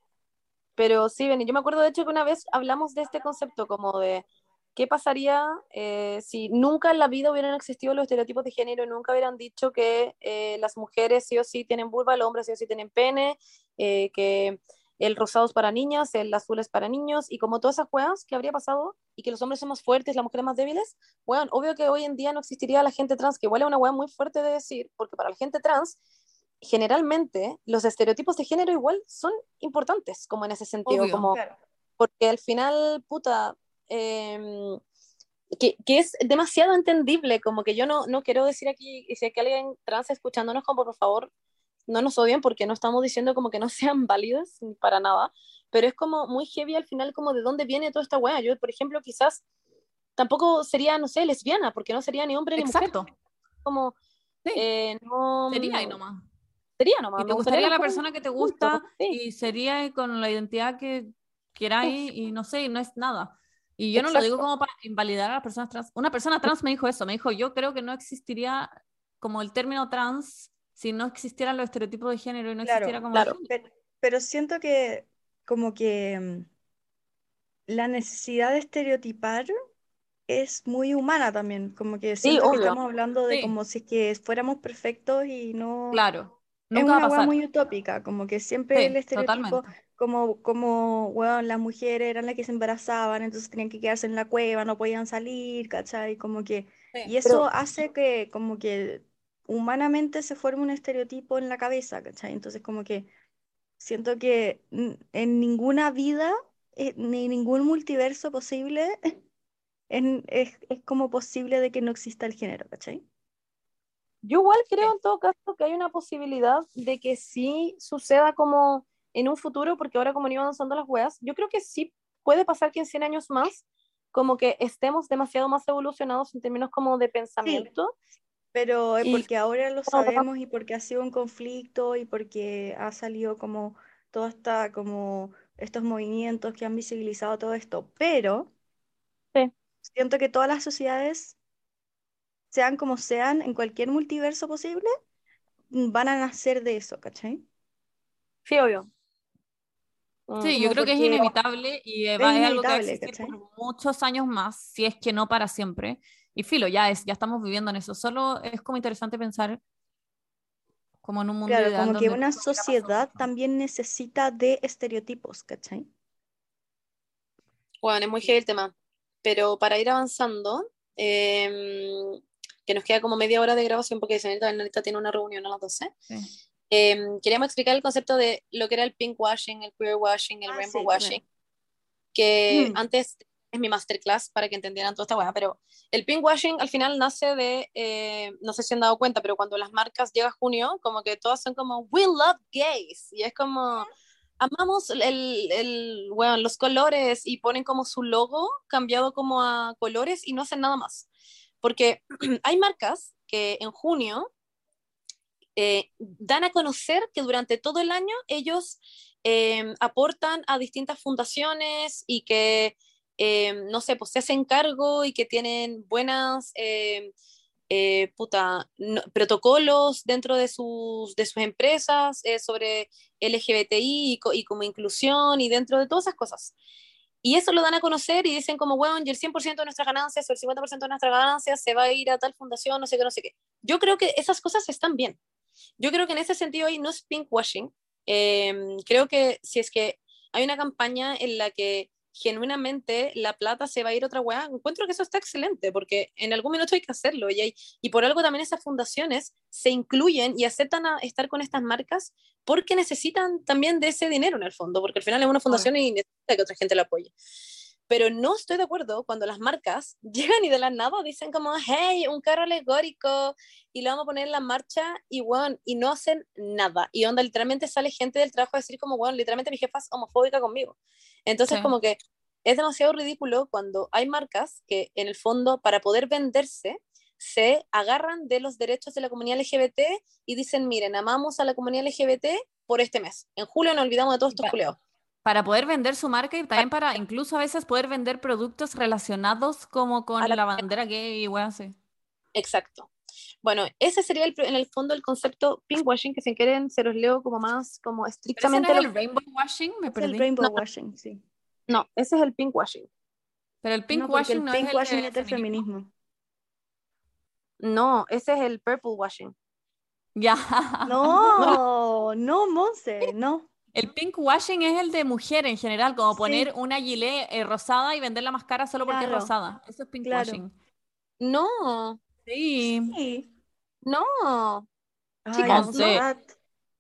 Pero sí, Beni, yo me acuerdo de hecho que una vez hablamos de este concepto como de ¿qué pasaría eh, si nunca en la vida hubieran existido los estereotipos de género y nunca hubieran dicho que eh, las mujeres sí o sí tienen vulva, los hombres sí o sí tienen pene, eh, que el rosado es para niñas, el azul es para niños, y como todas esas weas que habría pasado, y que los hombres son más fuertes, las mujeres más débiles, weón, obvio que hoy en día no existiría la gente trans, que igual es una wea muy fuerte de decir, porque para la gente trans, generalmente los estereotipos de género igual son importantes, como en ese sentido, Obvio. como Claro. porque al final, puta, em, que, que es demasiado entendible, como que yo no, no quiero decir aquí, si hay que alguien trans escuchándonos, como por favor, no nos odien porque no estamos diciendo como que no sean válidas para nada, pero es como muy heavy al final como de dónde viene toda esta wea. Yo, por ejemplo, quizás tampoco sería, no sé, lesbiana, porque no sería ni hombre ni Exacto. mujer, como... Sí. eh, no, Sería ahí nomás. Sería nomás. Y te me gustaría la persona que te punto, gusta sí. y sería con la identidad que queráis y no sé, y no es nada. Y yo no lo digo Exacto. como para invalidar a las personas trans. Una persona trans me dijo eso, me dijo, yo creo que no existiría como el término trans si no existieran los estereotipos de género y no Claro, existiera como... claro. Pero, pero siento que como que mm, la necesidad de estereotipar es muy humana también, como que que obvio. estamos hablando de Sí. como si es que fuéramos perfectos y no... Claro, Es nunca va una a hueá pasar. muy utópica, como que siempre Sí, el estereotipo, totalmente. como, como, weón, las mujeres eran las que se embarazaban, entonces tenían que quedarse en la cueva, no podían salir, ¿cachai? Como que, y eso Pero- hace que, como que humanamente se forme un estereotipo en la cabeza, ¿cachai? Entonces, como que siento que en ninguna vida, eh, ni ningún multiverso posible, en- es, es como posible de que no exista el género, ¿cachai? Yo igual creo en todo caso que hay una posibilidad de que sí suceda como en un futuro, porque ahora como ido avanzando las weas, yo creo que sí puede pasar que en 100 años más como que estemos demasiado más evolucionados en términos como de pensamiento. Pero es Y- porque ahora lo sabemos y porque ha sido un conflicto y porque ha salido como toda esta, como estos movimientos que han visibilizado todo esto. Pero Sí. siento que todas las sociedades, sean como sean, en cualquier multiverso posible, van a nacer de eso, ¿cachai? Sí, obvio. Mm, Sí, yo creo que es inevitable y eh, Es va- es algo que va a inevitable, existir ¿cachai? por muchos años más, si es que no para siempre. Y filo, ya es, ya estamos viviendo en eso. Solo es como interesante pensar como en un mundo Claro, ideal como que una sociedad también necesita de estereotipos, ¿cachai? Bueno, es muy heavy el tema. Pero para ir avanzando, em, que nos queda como media hora de grabación porque señorita Bernadita tiene una reunión a las 12. Sí. em, queríamos explicar el concepto de lo que era el pink washing, el queer washing, el Ah, rainbow sí, washing, que Mm. antes es mi masterclass para que entendieran toda esta weá, pero el pink washing al final nace de, eh, no sé si han dado cuenta, pero cuando las marcas llega junio, como que todas son como, we love gays, y es como, amamos el, el, bueno, los colores y ponen como su logo cambiado como a colores y no hacen nada más. Porque hay marcas que en junio eh, dan a conocer que durante todo el año ellos eh, aportan a distintas fundaciones y que, eh, no sé, pues se hacen cargo y que tienen buenas... protocolos dentro de sus, de sus empresas sobre LGBTI y como inclusión y dentro de todas esas cosas. Y eso lo dan a conocer y dicen como, bueno, y el 100% de nuestras ganancias o el 50% de nuestras ganancias se va a ir a tal fundación, no sé qué, no sé qué. Yo creo que esas cosas están bien. Yo creo que en ese sentido ahí no es pinkwashing. Eh, creo que si es que hay una campaña en la que genuinamente la plata se va a ir a otra weá, encuentro que eso está excelente, porque en algún minuto hay que hacerlo. Y, hay, y por algo también esas fundaciones se incluyen y aceptan a estar con estas marcas porque necesitan también de ese dinero en el fondo, porque al final es una fundación y necesita que otra gente la apoye. Pero no estoy de acuerdo cuando las marcas llegan y de la nada dicen como, hey, un carro alegórico y lo vamos a poner en la marcha y, bueno, y no hacen nada. Y onda, literalmente sale gente del trabajo a decir como, bueno, literalmente mi jefa es homofóbica conmigo. Entonces, Sí. como que es demasiado ridículo cuando hay marcas que en el fondo, para poder venderse, se agarran de los derechos de la comunidad LGBT y dicen, miren, amamos a la comunidad LGBT por este mes. En julio nos olvidamos de todos estos culeos. Para poder vender su marca y también para incluso a veces poder vender productos relacionados como con la- la bandera gay y weas así. Exacto. Bueno, ese sería el- en el fondo el concepto pinkwashing, que si quieren se los leo como más, como ¿Pero ese no estrictamente. es el rainbow washing? Me Es el perdí. rainbow No. washing, sí. No, ese es el pinkwashing. Pero el No, el pinkwashing no, es el de es feminismo. feminismo. No, ese es el purple washing. Ya. No, no, Monse, no. El pinkwashing es el de mujer en general, como poner una gilet eh, rosada y venderla más cara solo porque es rosada. Eso es pinkwashing. No, Sí. Sí. no. Ay, Chicas, no.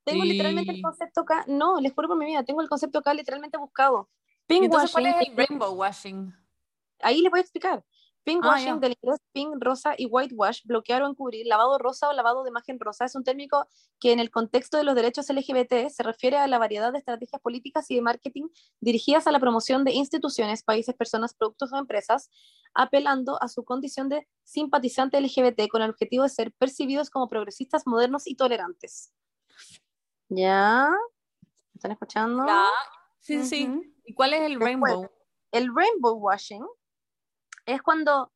Tengo literalmente el concepto acá. No, les juro por mi vida, tengo el concepto acá literalmente buscado. ¿Y entonces cuál es el rainbow washing? ahí les voy a explicar. Pinkwashing Ah, ya. del inglés pink, rosa y whitewash, bloquear o encubrir, lavado rosa o lavado de imagen rosa, es un término que en el contexto de los derechos LGBT se refiere a la variedad de estrategias políticas y de marketing dirigidas a la promoción de instituciones, países, personas, productos o empresas, apelando a su condición de simpatizante LGBT con el objetivo de ser percibidos como progresistas, modernos y tolerantes. ¿Ya? ¿Me ¿Están escuchando? Ya. Sí, sí. ¿Y cuál es el Después. rainbow? El rainbow washing es cuando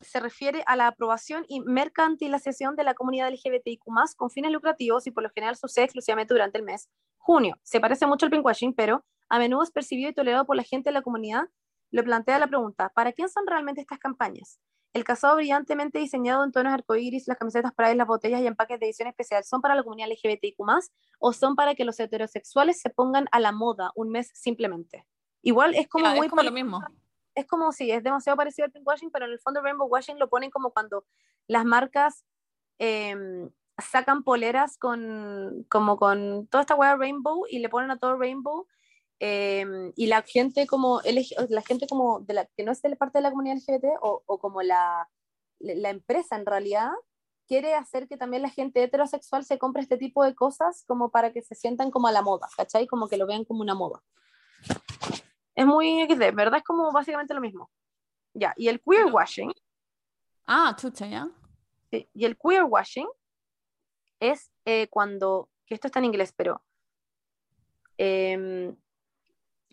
se refiere a la aprobación y mercantilización de la comunidad LGBTIQ+, con fines lucrativos y por lo general sucede exclusivamente durante el mes junio. Se parece mucho al pinkwashing, pero a menudo es percibido y tolerado por la gente de la comunidad. Lo plantea la pregunta, ¿para quién son realmente estas campañas? El calzado brillantemente diseñado en tonos arcoíris, las camisetas para las botellas y empaques de edición especial, ¿son para la comunidad LGBTIQ+, o son para que los heterosexuales se pongan a la moda un mes simplemente? Igual es como Ya, muy es como lo mismo. Es como si es demasiado parecido al pinkwashing, pero en el fondo rainbow washing lo ponen como cuando las marcas em, sacan poleras con como con toda esta hueá rainbow y le ponen a todo rainbow em, y la gente como la gente como de la que no es de la parte de la comunidad LGBT o, o como la, la empresa en realidad quiere hacer que también la gente heterosexual se compre este tipo de cosas como para que se sientan como a la moda, ¿cachai? Como que lo vean como una moda. Es muy XD, ¿verdad? Es como básicamente lo mismo. Ya, y el queer washing, Ah, chucha, ya. sí, y el queer washing es eh, cuando, que esto está en inglés, pero em,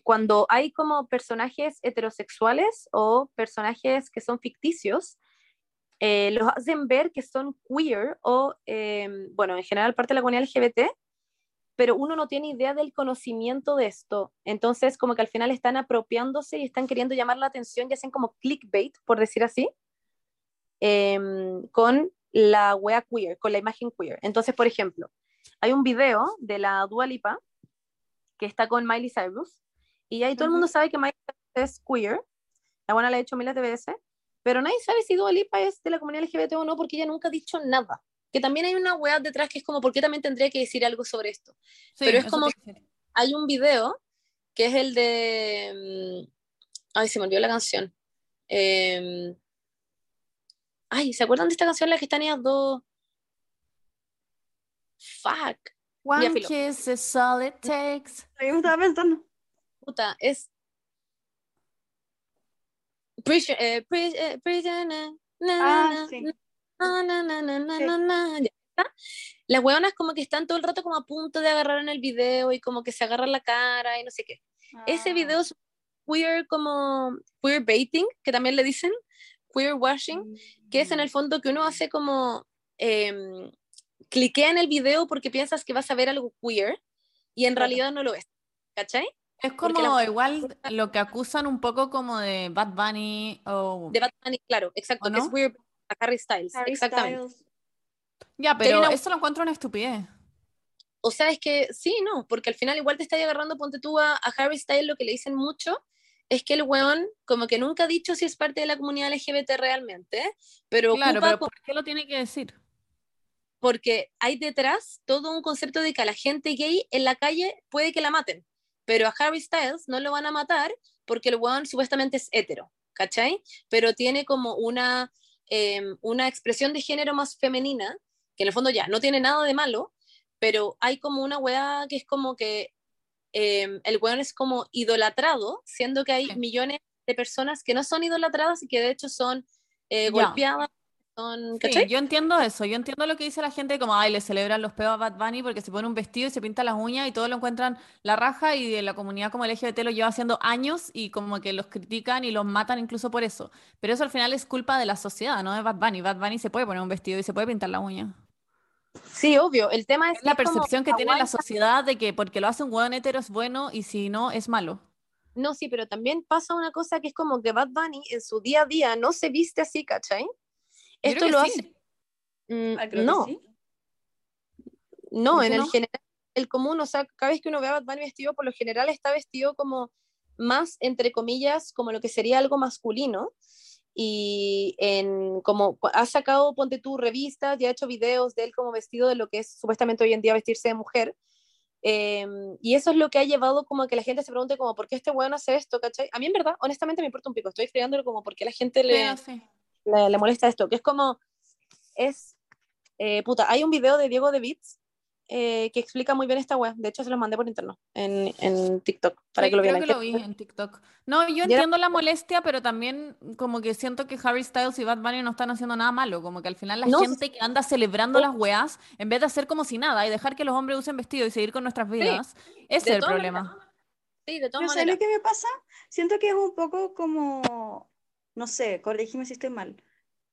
cuando hay como personajes heterosexuales o personajes que son ficticios, eh, los hacen ver que son queer o, em, bueno, en general parte de la comunidad LGBT, pero uno no tiene idea del conocimiento de esto. Entonces, como que al final están apropiándose y están queriendo llamar la atención y hacen como clickbait, por decir así, em, con la wea queer, con la imagen queer. Entonces, por ejemplo, hay un video de la Dua Lipa que está con Miley Cyrus y ahí todo el mundo sabe que Miley Cyrus es queer. La buena la ha hecho miles de veces, pero nadie sabe si Dua Lipa es de la comunidad LGBT o no porque ella nunca ha dicho nada. Que también hay una wea detrás que es como, ¿por qué también tendría que decir algo sobre esto? Sí, Pero es como- hay un video que es el de. mm, Ay, se me olvidó la canción. Em, Ay, ¿se acuerdan de esta canción la que están ellas dos? Fuck. One kiss is all it takes. Mismo estaba pensando. Puta, es. Eh, eh, prisoner, na, Ah, sí. Na, na, na, Sí. Las hueonas como que están todo el rato como a punto de agarrar en el video y como que se agarran la cara y no sé qué. Ese Ah. video es queer como queer baiting, que también le dicen, queer washing, que es en el fondo que uno hace como em, cliquea en el video porque piensas que vas a ver algo queer y en Claro. realidad no lo es. ¿Cachai? Es como la- igual lo que acusan un poco como de Bad Bunny o... De Batman, claro, exacto, ¿O que es no? Harry Styles, Harry exactamente. Styles. Ya, pero una- eso lo encuentro una estupidez. O sea, es que sí, no, porque al final igual te está agarrando, ponte tú a, a Harry Styles, lo que le dicen mucho es que el weón como que nunca ha dicho si es parte de la comunidad LGBT realmente, pero Claro, ocupa pero como- ¿por qué lo tiene que decir? porque hay detrás todo un concepto de que a la gente gay en la calle puede que la maten, pero a Harry Styles no lo van a matar porque el weón supuestamente es hetero, ¿cachai? Pero tiene como una, em, una expresión de género más femenina, que en el fondo ya no tiene nada de malo, pero hay como una weá que es como que em, el weón es como idolatrado, siendo que hay millones de personas que no son idolatradas y que de hecho son eh, golpeadas, son, Sí, yo entiendo eso, yo entiendo lo que dice la gente como, ay, le celebran los peos a Bad Bunny porque se pone un vestido y se pinta las uñas y todos lo encuentran la raja y de la comunidad como LGBT lo lleva haciendo años y como que los critican y los matan incluso por eso. Pero eso al final es culpa de la sociedad, no de Bad Bunny. Bad Bunny se puede poner un vestido y se puede pintar la uña. Sí, obvio. El tema es, Es la percepción que tiene la sociedad de que porque lo hace un hueón hetero es bueno y si no es malo. No, sí, pero también pasa una cosa que es como que Bad Bunny en su día a día no se viste así, ¿cachai? Esto lo sí. hace. Mm, Ah, no, sí. no, ¿Por en el general, el común, o sea, cada vez que uno ve a Bunny vestido, por lo general está vestido como más, entre comillas, como lo que sería algo masculino. Y en como ha sacado, ponte tú, revistas y ha hecho videos de él como vestido de lo que es supuestamente hoy en día vestirse de mujer. Eh, y eso es lo que ha llevado como a que la gente se pregunte como, ¿por qué este weón hace esto? ¿cachai? A mí en verdad, honestamente me importa un pico, estoy fregándolo como, ¿por qué la gente le, sí. Le, le molesta esto? Que es como, es, eh, puta, hay un video de Diego de Beats eh, que explica muy bien esta wea, de hecho se los mandé por interno, en, en TikTok, para Sí, que lo creo vieran. que lo vi en TikTok. No, yo era- entiendo la molestia, pero también como que siento que Harry Styles y Bad Bunny no están haciendo nada malo. Como que al final la No, gente que anda celebrando las weas, en vez de hacer como si nada y dejar que los hombres usen vestido y seguir con nuestras vidas, ese es el problema. Sí, de todas Pero ¿sabes maneras. lo que me pasa? Siento que es un poco como, no sé, corrígeme si estoy mal,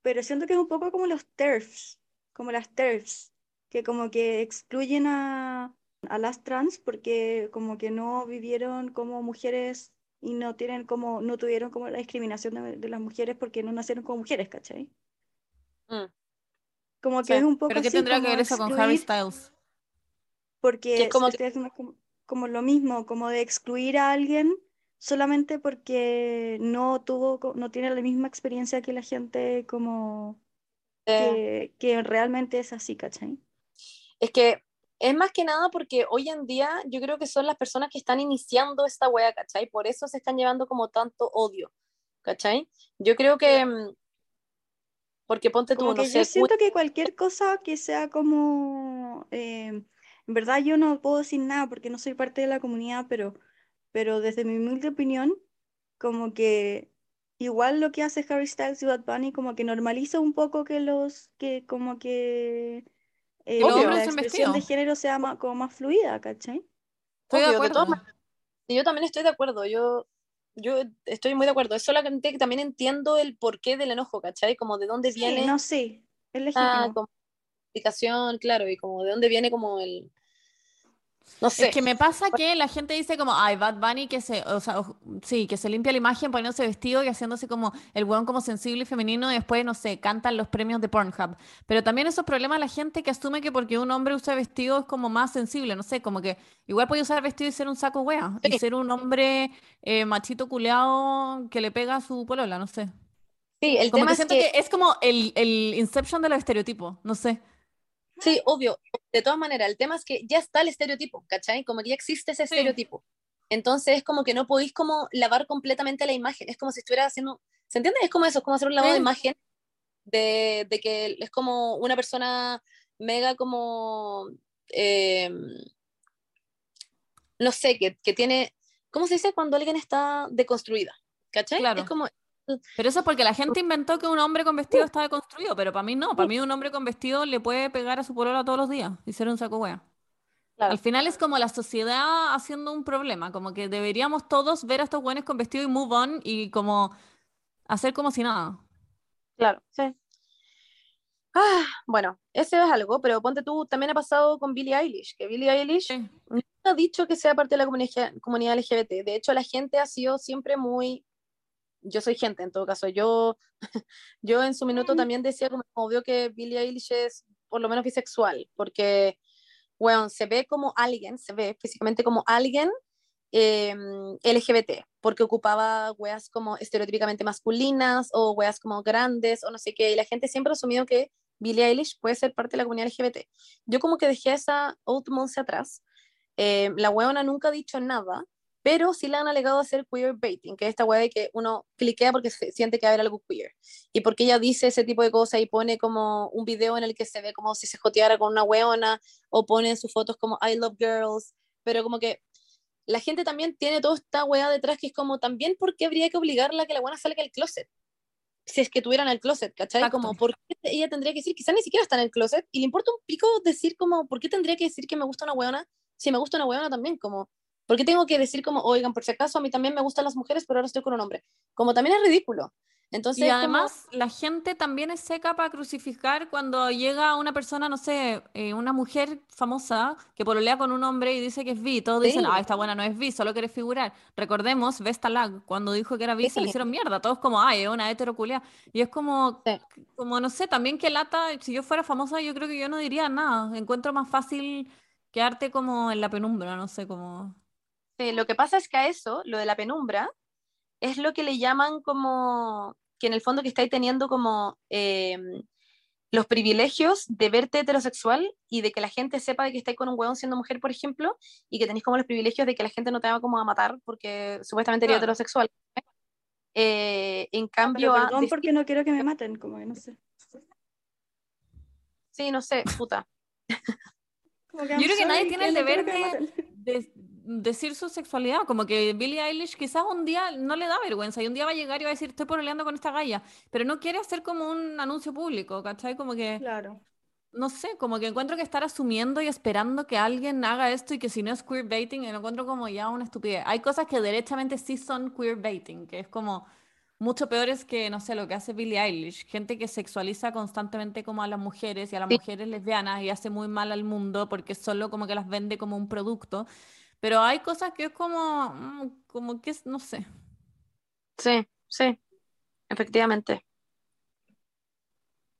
pero siento que es un poco como los TERFs, como las TERFs, que como que excluyen a, a las trans porque como que no vivieron como mujeres y no tienen como, no tuvieron como la discriminación de, de las mujeres porque no nacieron como mujeres, ¿cachai? Mm. Como que Sí, es un poco ¿Pero qué así tendría que ver eso con Harry Styles? Porque Que es como como, como lo mismo, como de excluir a alguien solamente porque no tuvo, no tiene la misma experiencia que la gente como Eh, que, que realmente es así, ¿cachai? Es que es más que nada porque hoy en día yo creo que son las personas que están iniciando esta wea, ¿cachai? Por eso se están llevando como tanto odio, ¿cachai? Yo creo que, mm, porque ponte tú, Como no que sé, yo siento que cualquier cosa que sea como, eh, en verdad yo no puedo decir nada porque no soy parte de la comunidad, pero, pero desde mi humilde opinión, como que igual lo que hace Harry Styles y Bad Bunny como que normaliza un poco que los, que como que eh, Obvio. la expresión de género sea más, como más fluida, ¿cachai? Estoy de obvio, de acuerdo. Y yo también estoy de acuerdo, yo, yo estoy muy de acuerdo. Es solamente que también entiendo el porqué del enojo, ¿cachai? Como de dónde Sí, viene no, sí, es la legítimo. como, explicación, claro, y como de dónde viene como el... No Es sé. que me pasa que la gente dice como, ay, Bad Bunny que se, o sea, sí, que se limpia la imagen poniéndose vestido y haciéndose como el weón como sensible y femenino y después, no sé, cantan los premios de Pornhub. Pero también esos problemas la gente que asume que porque un hombre usa vestido es como más sensible, no sé, como que igual puede usar vestido y ser un saco wea y ser un hombre eh, machito culeado que le pega a su polola, no sé. Sí, el Como tema que es siento que, que es como el, el inception de los estereotipos, no sé. Sí, obvio, de todas maneras, el tema es que ya está el estereotipo, ¿cachai? Como que ya existe ese Sí. estereotipo. Entonces es como que no podéis como lavar completamente la imagen, es como si estuviera haciendo, ¿se entiende? Es como eso, es como hacer un lavado de imagen de, de que es como una persona mega como, eh, no sé, que, que tiene, ¿cómo se dice cuando alguien está deconstruida? ¿Cachai? Claro. Es como, Pero eso es porque la gente inventó que un hombre con vestido está deconstruido, pero para mí no. Para mí un hombre con vestido le puede pegar a su polola todos los días y ser un saco wea. claro, Al final es como la sociedad haciendo un problema, como que deberíamos todos ver a estos buenos con vestido y move on y como hacer como si nada. claro, sí. Ah, bueno, ese es algo, pero ponte tú, también ha pasado con Billie Eilish, que Billie Eilish Sí. no ha dicho que sea parte de la comunidad, comunidad LGBT. De hecho, la gente ha sido siempre muy. Yo soy gente, en todo caso. Yo, yo en su minuto también decía como obvio que Billie Eilish es por lo menos bisexual, porque, bueno, se ve como alguien, se ve físicamente como alguien eh, LGBT, porque ocupaba weas como estereotípicamente masculinas o weas como grandes o no sé qué, y la gente siempre ha asumido que Billie Eilish puede ser parte de la comunidad LGBT. Yo como que dejé esa old monse atrás. Eh, la weona nunca ha dicho nada, pero sí le han alegado hacer queer baiting, que es esta wea de que uno cliquea porque se siente que va a haber algo queer. Y porque ella dice ese tipo de cosas y pone como un video en el que se ve como si se joteara con una weona, o pone en sus fotos como I love girls, pero como que la gente también tiene toda esta weá detrás que es como también por qué habría que obligarla a que la buena salga del closet. Si es que tuvieran el closet, ¿cachai? Exacto. Como, ¿por qué ella tendría que decir? Quizás ni siquiera está en el closet y le importa un pico decir como, ¿por qué tendría que decir que me gusta una weona si me gusta una weona también? Como, ¿Por qué tengo que decir como, oigan, por si acaso a mí también me gustan las mujeres, pero ahora estoy con un hombre? Como también es ridículo. Entonces, Y como- además, la gente también es seca para crucificar cuando llega una persona, no sé, eh, una mujer famosa que pololea con un hombre y dice que es bi. Todos dicen, Sí. ah, esta buena no es bi, solo quiere figurar. Recordemos, Vesta Lag, cuando dijo que era bi, se le Sí. hicieron mierda. Todos como, ay, es una heteroculia. Y es como, Sí. como, no sé, también que lata, si yo fuera famosa, yo creo que yo no diría nada. Encuentro más fácil quedarte como en la penumbra, no sé, como... Lo que pasa es que a eso, lo de la penumbra, es lo que le llaman como, que en el fondo que estáis teniendo como eh, los privilegios de verte heterosexual y de que la gente sepa de que estáis con un hueón siendo mujer, por ejemplo, y que tenéis como los privilegios de que la gente no te va como a matar porque supuestamente eres heterosexual. Eh, en Pero cambio, a perdón porque no quiero que me maten, como que no sé. sí, no sé, puta. Yo creo que nadie tiene el deber de- decir su sexualidad. Como que Billie Eilish quizás un día no le da vergüenza y un día va a llegar y va a decir, estoy pololeando con esta galla, pero no quiere hacer como un anuncio público, ¿cachai? Como que, Claro. no sé, como que encuentro que estar asumiendo y esperando que alguien haga esto y que si no es queerbaiting, lo encuentro como ya una estupidez. Hay cosas que derechamente sí son queerbaiting, que es como mucho peores que, no sé, lo que hace Billie Eilish. Gente que sexualiza constantemente como a las mujeres y a las Sí. mujeres lesbianas y hace muy mal al mundo porque solo como que las vende como un producto. Pero hay cosas que es como, mm, como que es, no sé. Sí, sí, efectivamente.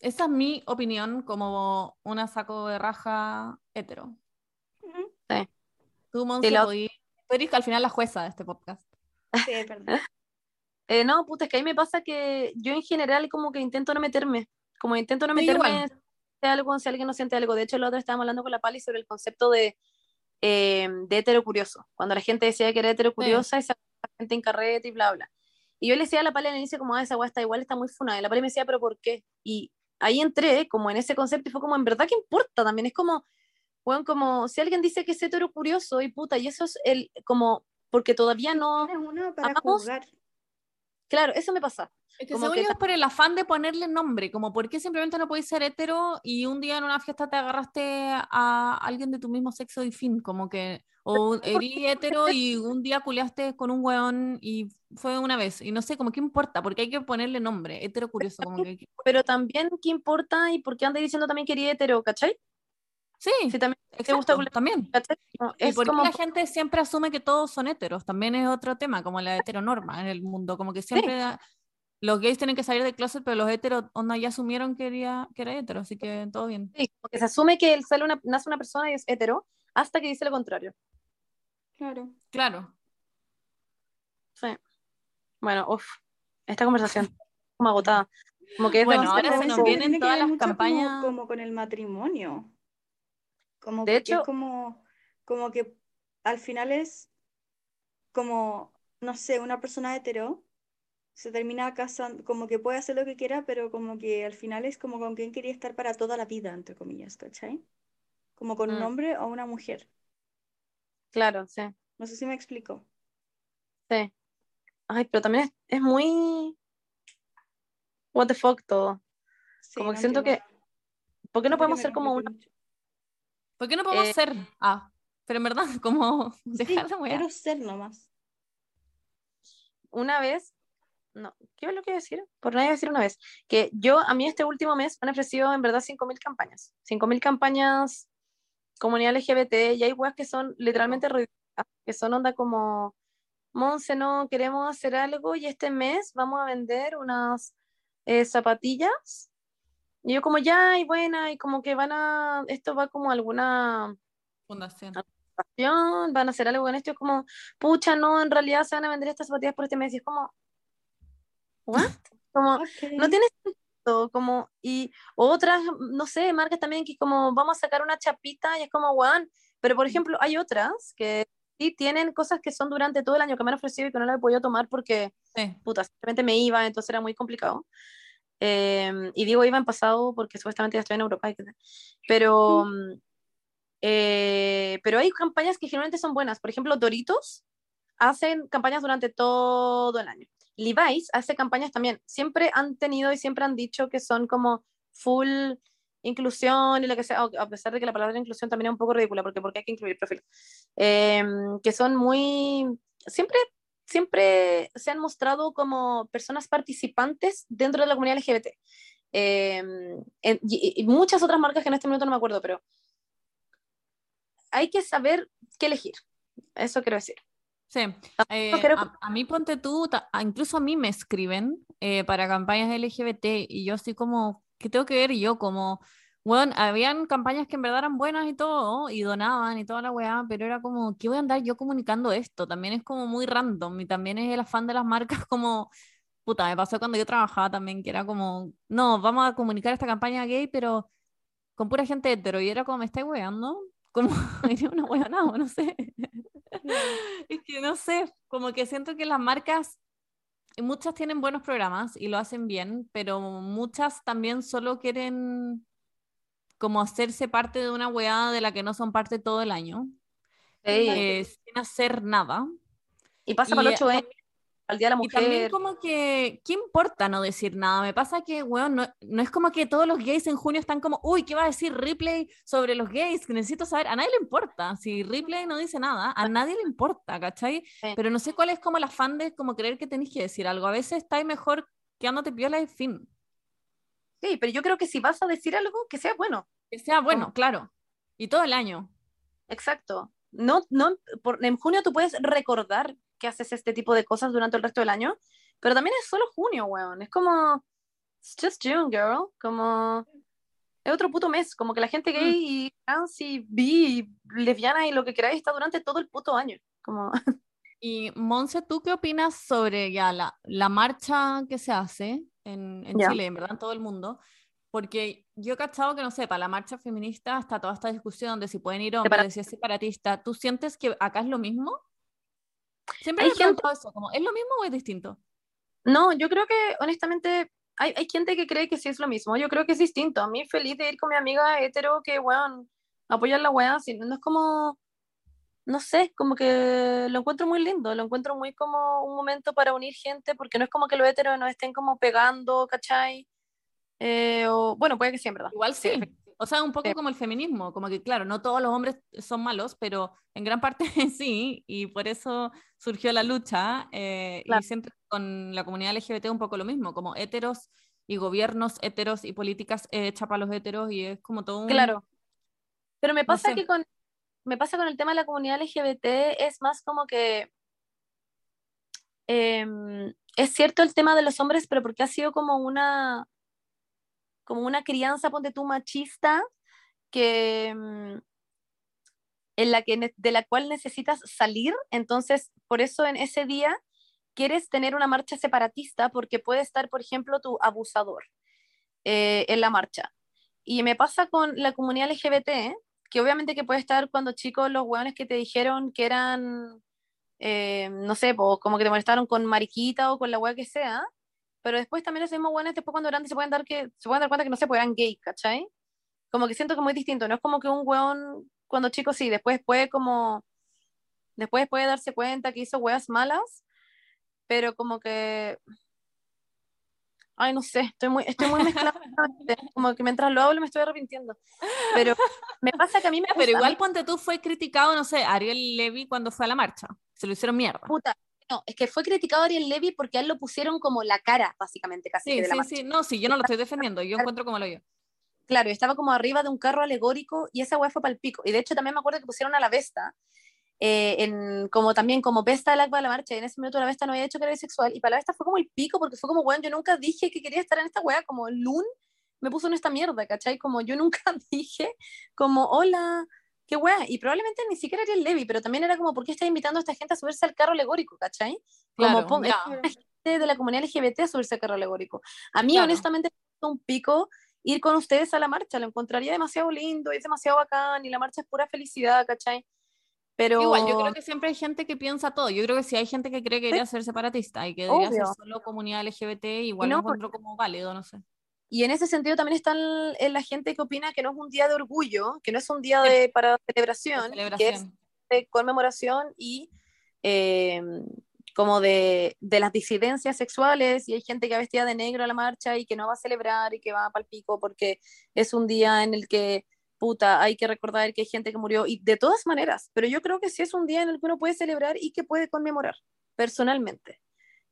Esa es mi opinión como una saco de raja hetero. Sí. Tú, Monse, podí- tú eres al final la jueza de este podcast. Sí, perdón. Eh, no, puta, es que a mí me pasa que yo en general como que intento no meterme, como intento no Sí, meterme siente algo, si alguien no siente algo. De hecho, la otra estábamos hablando con la Pali sobre el concepto de, eh, de hetero curioso. Cuando la gente decía que era hetero curiosa y se la gente en carrete y bla, bla. Y yo le decía a la Pali al inicio como, ah, esa weá está igual, está muy funada. Y la Pali me decía, pero ¿por qué? Y ahí entré como en ese concepto y fue como, en verdad, ¿qué importa? También es como, bueno, como si alguien dice que es hetero curioso y puta, y eso es el, como, porque todavía no, uno para Amamos. juzgar. claro, eso me pasa. Es que Como según que yo ta- es por el afán de ponerle nombre, como por qué simplemente no podéis ser hetero y un día en una fiesta te agarraste a alguien de tu mismo sexo y fin, como que, o erí hetero y un día culiaste con un weón y fue una vez, y no sé, como qué importa, porque hay que ponerle nombre, hetero curioso, como que, pero también qué importa y por qué andas diciendo también que eres hetero, ¿cachai? sí, Si también te exacto, gusta también. ¿cachai? Como- ¿Y Es por qué como, la gente siempre asume que todos son heteros? También es otro tema, como la heteronorma en el mundo, como que siempre da- los gays tienen que salir del closet, pero los heteros onda, ya asumieron que era, que era hetero, así que todo bien. sí, como que se asume que él sale una, nace una persona y es hetero hasta que dice lo contrario. Claro. Claro. Sí. Bueno, uff, esta conversación como agotada. Como que es Bueno, ahora se nos eso vienen tiene todas las mucho como- campañas. Como, con el matrimonio. Como De porque hecho- es como, como que al final es como, no sé, una persona hetero se termina casando, como que puede hacer lo que quiera, pero como que al final es como con quien quería estar para toda la vida, entre comillas, ¿cachai? Como con un Mm. hombre o una mujer. Claro, sí, No sé si me explico. sí. Ay, pero también es, es muy what the fuck todo. Sí, Como que siento entiendo. que ¿por qué no podemos ser como compliqué una. ¿Por qué no podemos Eh, ser? Ah, pero en verdad, como Sí, dejar de quiero ser nomás. una vez, no, ¿qué es lo que decir? Por a decir una vez, que yo, a mí este último mes me han ofrecido en verdad 5.000 campañas, 5.000 campañas comunidad LGBT, y hay weas que son literalmente que son onda como, Monse, no, queremos hacer algo y este mes vamos a vender unas eh, zapatillas, y yo como ya, y buena, y como que van a, esto va como a alguna Fundación. van a hacer algo con esto, es como, pucha, no, en realidad se van a vender estas zapatillas por este mes, y es como, ¿what? Como, Ok. no tiene sentido, como, y otras, no sé, marcas también que como, vamos a sacar una chapita, y es como, weón, pero por ejemplo, hay otras que sí tienen cosas que son durante todo el año que me han ofrecido y que no las he podido tomar porque, Sí. puta, simplemente me iba, entonces era muy complicado. Eh, y digo iba en pasado porque supuestamente ya estoy en Europa, pero, mm, eh, pero hay campañas que generalmente son buenas. Por ejemplo, Doritos hacen campañas durante todo el año. Levi's hace campañas también. Siempre han tenido y siempre han dicho que son como full inclusión y lo que sea, a pesar de que la palabra inclusión también es un poco ridícula, porque porque hay que incluir perfil, eh, que son muy, siempre, siempre se han mostrado como personas participantes dentro de la comunidad LGBT. Y, y muchas otras marcas que en este minuto no me acuerdo, pero hay que saber qué elegir. Eso quiero decir. Sí, eh, creo que- a, a mí ponte tú, ta- incluso a mí me escriben eh, para campañas LGBT y yo estoy como, ¿qué tengo que ver yo? Como, bueno, habían campañas que en verdad eran buenas y todo, y donaban y toda la weá, pero era como, ¿qué voy a andar yo comunicando esto? También es como muy random y también es el afán de las marcas como, puta, me pasó cuando yo trabajaba también, que era como, no, vamos a comunicar esta campaña gay, pero con pura gente hetero, y era como, ¿me estáis weando? Como, era una weonada, no sé. Es que no sé, como que siento que las marcas, y muchas tienen buenos programas y lo hacen bien, pero muchas también solo quieren como hacerse parte de una weá de la que no son parte todo el año, eh, sin hacer nada. Y pasa Y, para el eh, 8M, al Día de la Y también Mujer. como que, ¿qué importa no decir nada? Me pasa que, weón, no, no es como que todos los gays en junio están como, uy, ¿qué va a decir Ripley sobre los gays? Necesito saber, a nadie le importa. Si Ripley no dice nada, a nadie le importa, ¿cachai? Sí. Pero no sé cuál es como el afán de como creer que tenéis que decir algo. A veces está mejor quedándote piola y fin. Sí, pero yo creo que si vas a decir algo, que sea bueno. Que sea bueno, claro. Y todo el año. Exacto. No, no, por, en junio tú puedes recordar que haces este tipo de cosas durante el resto del año, pero también es solo junio, weón. Es como, it's just June, girl. Como, es otro puto mes. Como que la gente gay y trans y bi y lesbiana y lo que queráis está durante todo el puto año. Como, Y Monse, ¿tú qué opinas sobre ya la, la marcha que se hace en, en Ya. Chile, en verdad en todo el mundo? Porque yo he cachado que, no sé, para la marcha feminista está toda esta discusión de si pueden ir hombres, de si es separatista. ¿Tú sientes que acá es lo mismo? Siempre Hay me gente- eso, como, ¿es lo mismo o es distinto? no, yo creo que honestamente hay, hay gente que cree que sí es lo mismo. Yo creo que es distinto. A mí feliz de ir con mi amiga hetero que, weón, apoyar la weá. si- No es como, no sé, como que lo encuentro muy lindo. Lo encuentro muy como un momento para unir gente, porque no es como que los heteros nos estén como pegando, ¿cachai? Eh, o, bueno, puede que sí, en verdad. Igual sí. O sea, un poco Sí. como el feminismo, como que claro, no todos los hombres son malos, pero en gran parte sí, y por eso surgió la lucha, eh, Claro. y siempre con la comunidad LGBT un poco lo mismo, como heteros y gobiernos heteros y políticas hechas para los heteros, y es como todo un... Claro. Pero me No pasa sé. que con me pasa con el tema de la comunidad LGBT es más como que em, es cierto el tema de los hombres, pero porque ha sido como una como una crianza, ponte tú, machista, que em, en la que de la cual necesitas salir, entonces por eso en ese día quieres tener una marcha separatista porque puede estar, por ejemplo, tu abusador eh, en la marcha. Y me pasa con la comunidad LGBT, que obviamente que puede estar cuando chicos los hueones que te dijeron que eran, eh, no sé, como que te molestaron con mariquita o con la hueá que sea, pero después también esos mismos hueones después cuando grandes se pueden dar que se pueden dar cuenta que no se puedan gay, ¿cachai? Como que siento que es muy distinto, no es como que un hueón cuando chico sí, después puede como después puede darse cuenta que hizo hueas malas, pero como que Ay, no sé, estoy muy, estoy muy mezclada. como que mientras lo hablo me estoy arrepintiendo. Pero me pasa que a mí me gusta, Pero igual ponte tú fue criticado, no sé, Ariel Levy cuando fue a la marcha, se lo hicieron mierda. puta, no, es que fue criticado Ariel Levy porque a él lo pusieron como la cara, básicamente, casi Sí, de la sí, marcha. sí, no, sí, yo no lo estoy defendiendo, yo encuentro como lo yo. Claro, estaba como arriba de un carro alegórico y esa weá fue para el pico. Y de hecho también me acuerdo que pusieron a la Vesta, eh, en, como también como Vesta del acta de la marcha, y en ese minuto la Vesta no había dicho que era bisexual, y para la Vesta fue como el pico, porque fue como, weón, yo nunca dije que quería estar en esta weá, como Lun me puso en esta mierda, ¿cachai? Como yo nunca dije, como, hola, qué weá, y probablemente ni siquiera era el Levi, pero también era como, ¿por qué está invitando a esta gente a subirse al carro alegórico, ¿cachai? Como Claro, ya. gente de la comunidad LGBT a subirse al carro alegórico. A mí, Claro. honestamente, un pico ir con ustedes a la marcha, lo encontraría demasiado lindo, es demasiado bacán, y la marcha es pura felicidad, ¿cachai? Pero Igual, yo creo que siempre hay gente que piensa todo. Yo creo que si hay gente que cree que debería ser separatista y que debería ser solo comunidad LGBT, igual no, lo encuentro como válido, no sé. Y en ese sentido también está la gente que opina que no es un día de orgullo, que no es un día de, para celebración, que es de conmemoración y eh, como de, de las disidencias sexuales y hay gente que va vestida de negro a la marcha y que no va a celebrar y que va para el pico porque es un día en el que puta, hay que recordar que hay gente que murió y de todas maneras, pero yo creo que sí es un día en el que uno puede celebrar y que puede conmemorar personalmente.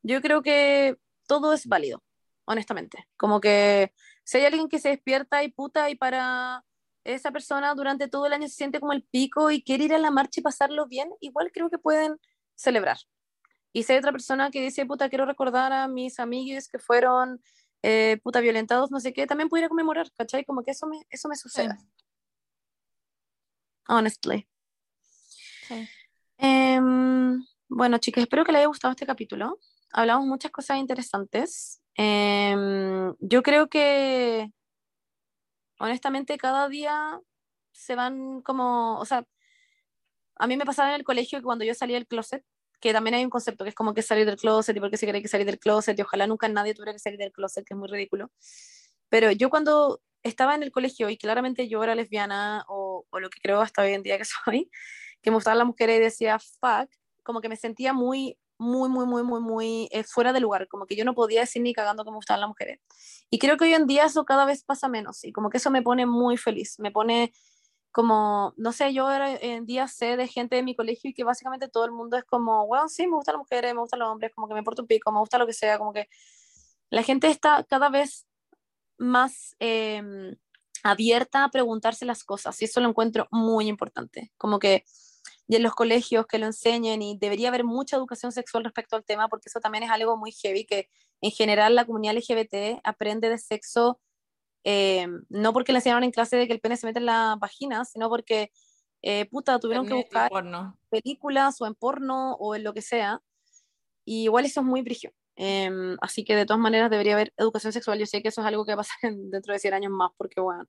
Yo creo que todo es válido, honestamente. Como que si hay alguien que se despierta y puta y para esa persona durante todo el año se siente como el pico y quiere ir a la marcha y pasarlo bien, igual creo que pueden celebrar. Y si hay otra persona que dice, puta, quiero recordar a mis amigos que fueron eh, puta violentados, no sé qué, también pudiera conmemorar, ¿cachai? Como que eso me, eso me sucede. Honestly. Sí. Em, bueno, chicas, espero que les haya gustado este capítulo. Hablamos muchas cosas interesantes. Em, yo creo que, honestamente, cada día se van como, o sea, a mí me pasaba en el colegio que cuando yo salía del closet, que también hay un concepto que es como que salir del closet y por qué se cree que salir del closet y ojalá nunca nadie tuviera que salir del closet, que es muy ridículo. Pero yo cuando estaba en el colegio y claramente yo era lesbiana o, o lo que creo hasta hoy en día que soy, que me gustaban las mujeres y decía fuck, como que me sentía muy, muy, muy, muy, muy, muy eh, fuera de lugar, como que yo no podía decir ni cagando que me gustaban las mujeres. Y creo que hoy en día eso cada vez pasa menos y como que eso me pone muy feliz, me pone como, no sé, yo ahora en día sé de gente de mi colegio y que básicamente todo el mundo es como, bueno, sí, me gustan las mujeres, me gustan los hombres, como que me porto un pico, me gusta lo que sea, como que la gente está cada vez más em, abierta a preguntarse las cosas y eso lo encuentro muy importante, como que y en los colegios que lo enseñen y debería haber mucha educación sexual respecto al tema porque eso también es algo muy heavy que en general la comunidad LGBT aprende de sexo eh, no porque le enseñaron en clase de que el pene se mete en la vagina, sino porque eh, puta, tuvieron que buscar porno. películas o en porno o en lo que sea. Y igual eso es muy brigio. Em, así que de todas maneras debería haber educación sexual. Yo sé que eso es algo que va a pasar en- dentro de 100 años más, porque bueno,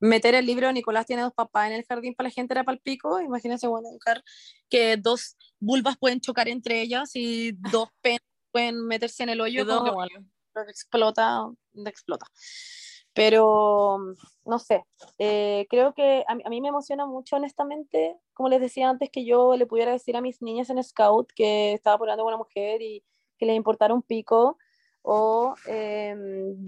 meter el libro Nicolás tiene dos papás en el jardín para la gente era para el pico. Imagínense, bueno, educar que dos vulvas pueden chocar entre ellas y dos penes pueden meterse en el hoyo. Dos que, que explota, explota. Pero, no sé, eh, creo que a mí, a mí me emociona mucho, honestamente, como les decía antes, que yo le pudiera decir a mis niñas en Scout que estaba apoyando a una mujer y que les importara un pico, o eh,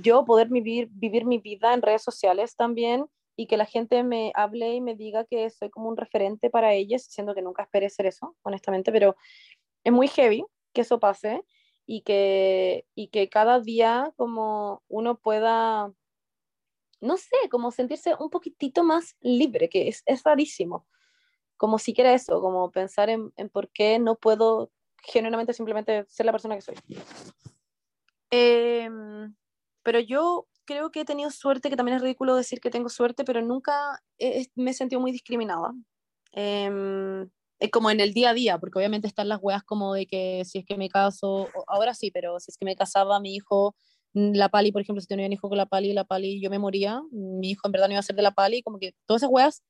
yo poder vivir, vivir mi vida en redes sociales también y que la gente me hable y me diga que soy como un referente para ellas, siendo que nunca esperé ser eso, honestamente, pero es muy heavy que eso pase y que, y que cada día como uno pueda, no sé, como sentirse un poquitito más libre, que es, es rarísimo. Como siquiera eso, como pensar en, en por qué no puedo genuinamente simplemente ser la persona que soy. Em, pero yo creo que he tenido suerte, que también es ridículo decir que tengo suerte, pero nunca he- me he sentido muy discriminada. Eh, como en el día a día, porque obviamente están las weas como de que si es que me caso, ahora sí, pero si es que me casaba mi hijo, mm, la Pali, por ejemplo, si tenía un hijo con la Pali, la Pali yo me moría, mi hijo en verdad no iba a ser de la Pali, como que todas esas weas,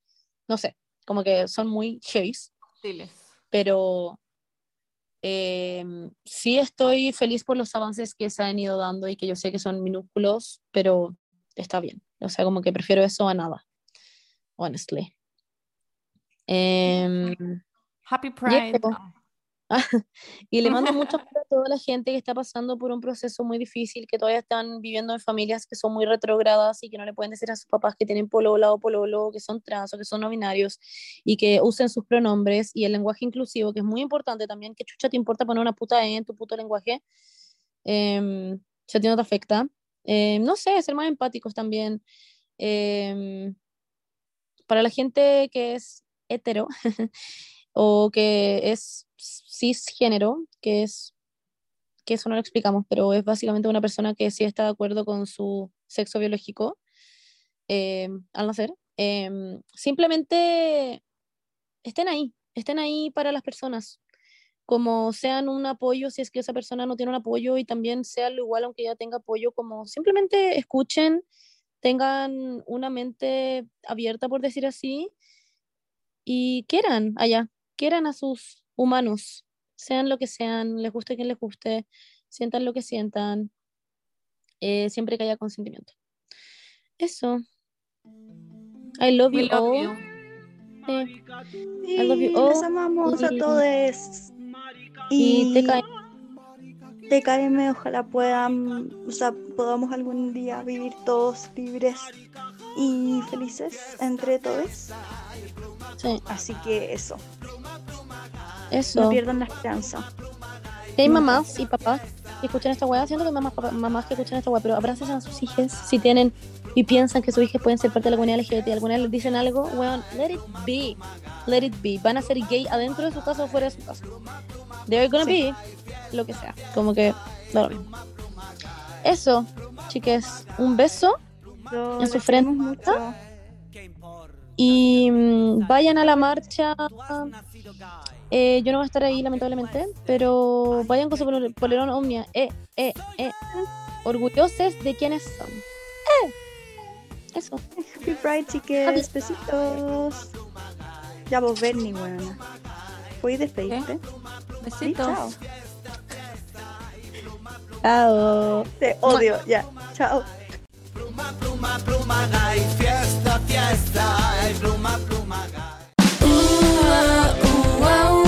no sé, como que son muy heavy pero eh, sí estoy feliz por los avances que se han ido dando y que yo sé que son minúsculos, pero está bien. O sea, como que prefiero eso a nada, honestly. Em, Happy Pride. eso. y le mando mucho a toda la gente que está pasando por un proceso muy difícil, que todavía están viviendo en familias que son muy retrógradas y que no le pueden decir a sus papás que tienen polola o pololo, que son trans o que son no binarios y que usen sus pronombres y el lenguaje inclusivo, que es muy importante también, que chucha te importa poner una puta E en tu puto lenguaje, Em, si a ti no te afecta. Em, no sé, ser más empáticos también. Em, para la gente que es hetero o que es cisgénero, que es que eso no lo explicamos, pero es básicamente una persona que sí está de acuerdo con su sexo biológico eh, al nacer. Eh, simplemente estén ahí, estén ahí para las personas, como sean un apoyo si es que esa persona no tiene un apoyo y también sea lo igual aunque ya tenga apoyo, como simplemente escuchen, tengan una mente abierta, por decir así, y quieran allá, quieran a sus humanos, sean lo que sean, les guste quien les guste, sientan lo que sientan, eh, siempre que haya consentimiento. Eso. I love We you love all. you. Sí. Sí, love you les amamos a Y- todos. Y te caen. TKM, ojalá puedan, o sea, podamos algún día vivir todos libres y felices entre todos. Sí, Así que eso, eso. no pierdan la esperanza. Hay mamás y papás que escuchan esta weá, siento que mamás, papás- mamás que escuchan esta weá, pero abracen a sus hijas si tienen y piensan que sus hijas pueden ser parte de la comunidad LGBT, alguna vez les dicen algo, weón, let it be, let it be. Van a ser gay adentro de su casa o fuera de su casa. They're gonna Sí. be lo que sea, como que da lo mismo. Eso, chiques, un beso En su frente. mucho. y mm, vayan a la marcha. Eh, yo no voy a estar ahí, lamentablemente, pero vayan con su polerón Omnia. Eh, eh, eh. Orgullosos de quienes son. ¡Eh! Eso. Happy Pride, chiques. Besitos. Ya vos, ven, Bernie, buena. ¿Puedes despedirte? ¿Eh? Besitos. Sí, chao. chao. Te odio. Mua. Ya. Chao. Pluma, pluma, pluma, gay. Fiesta, fiesta. Pluma, pluma, gay. Uh, uh, uh,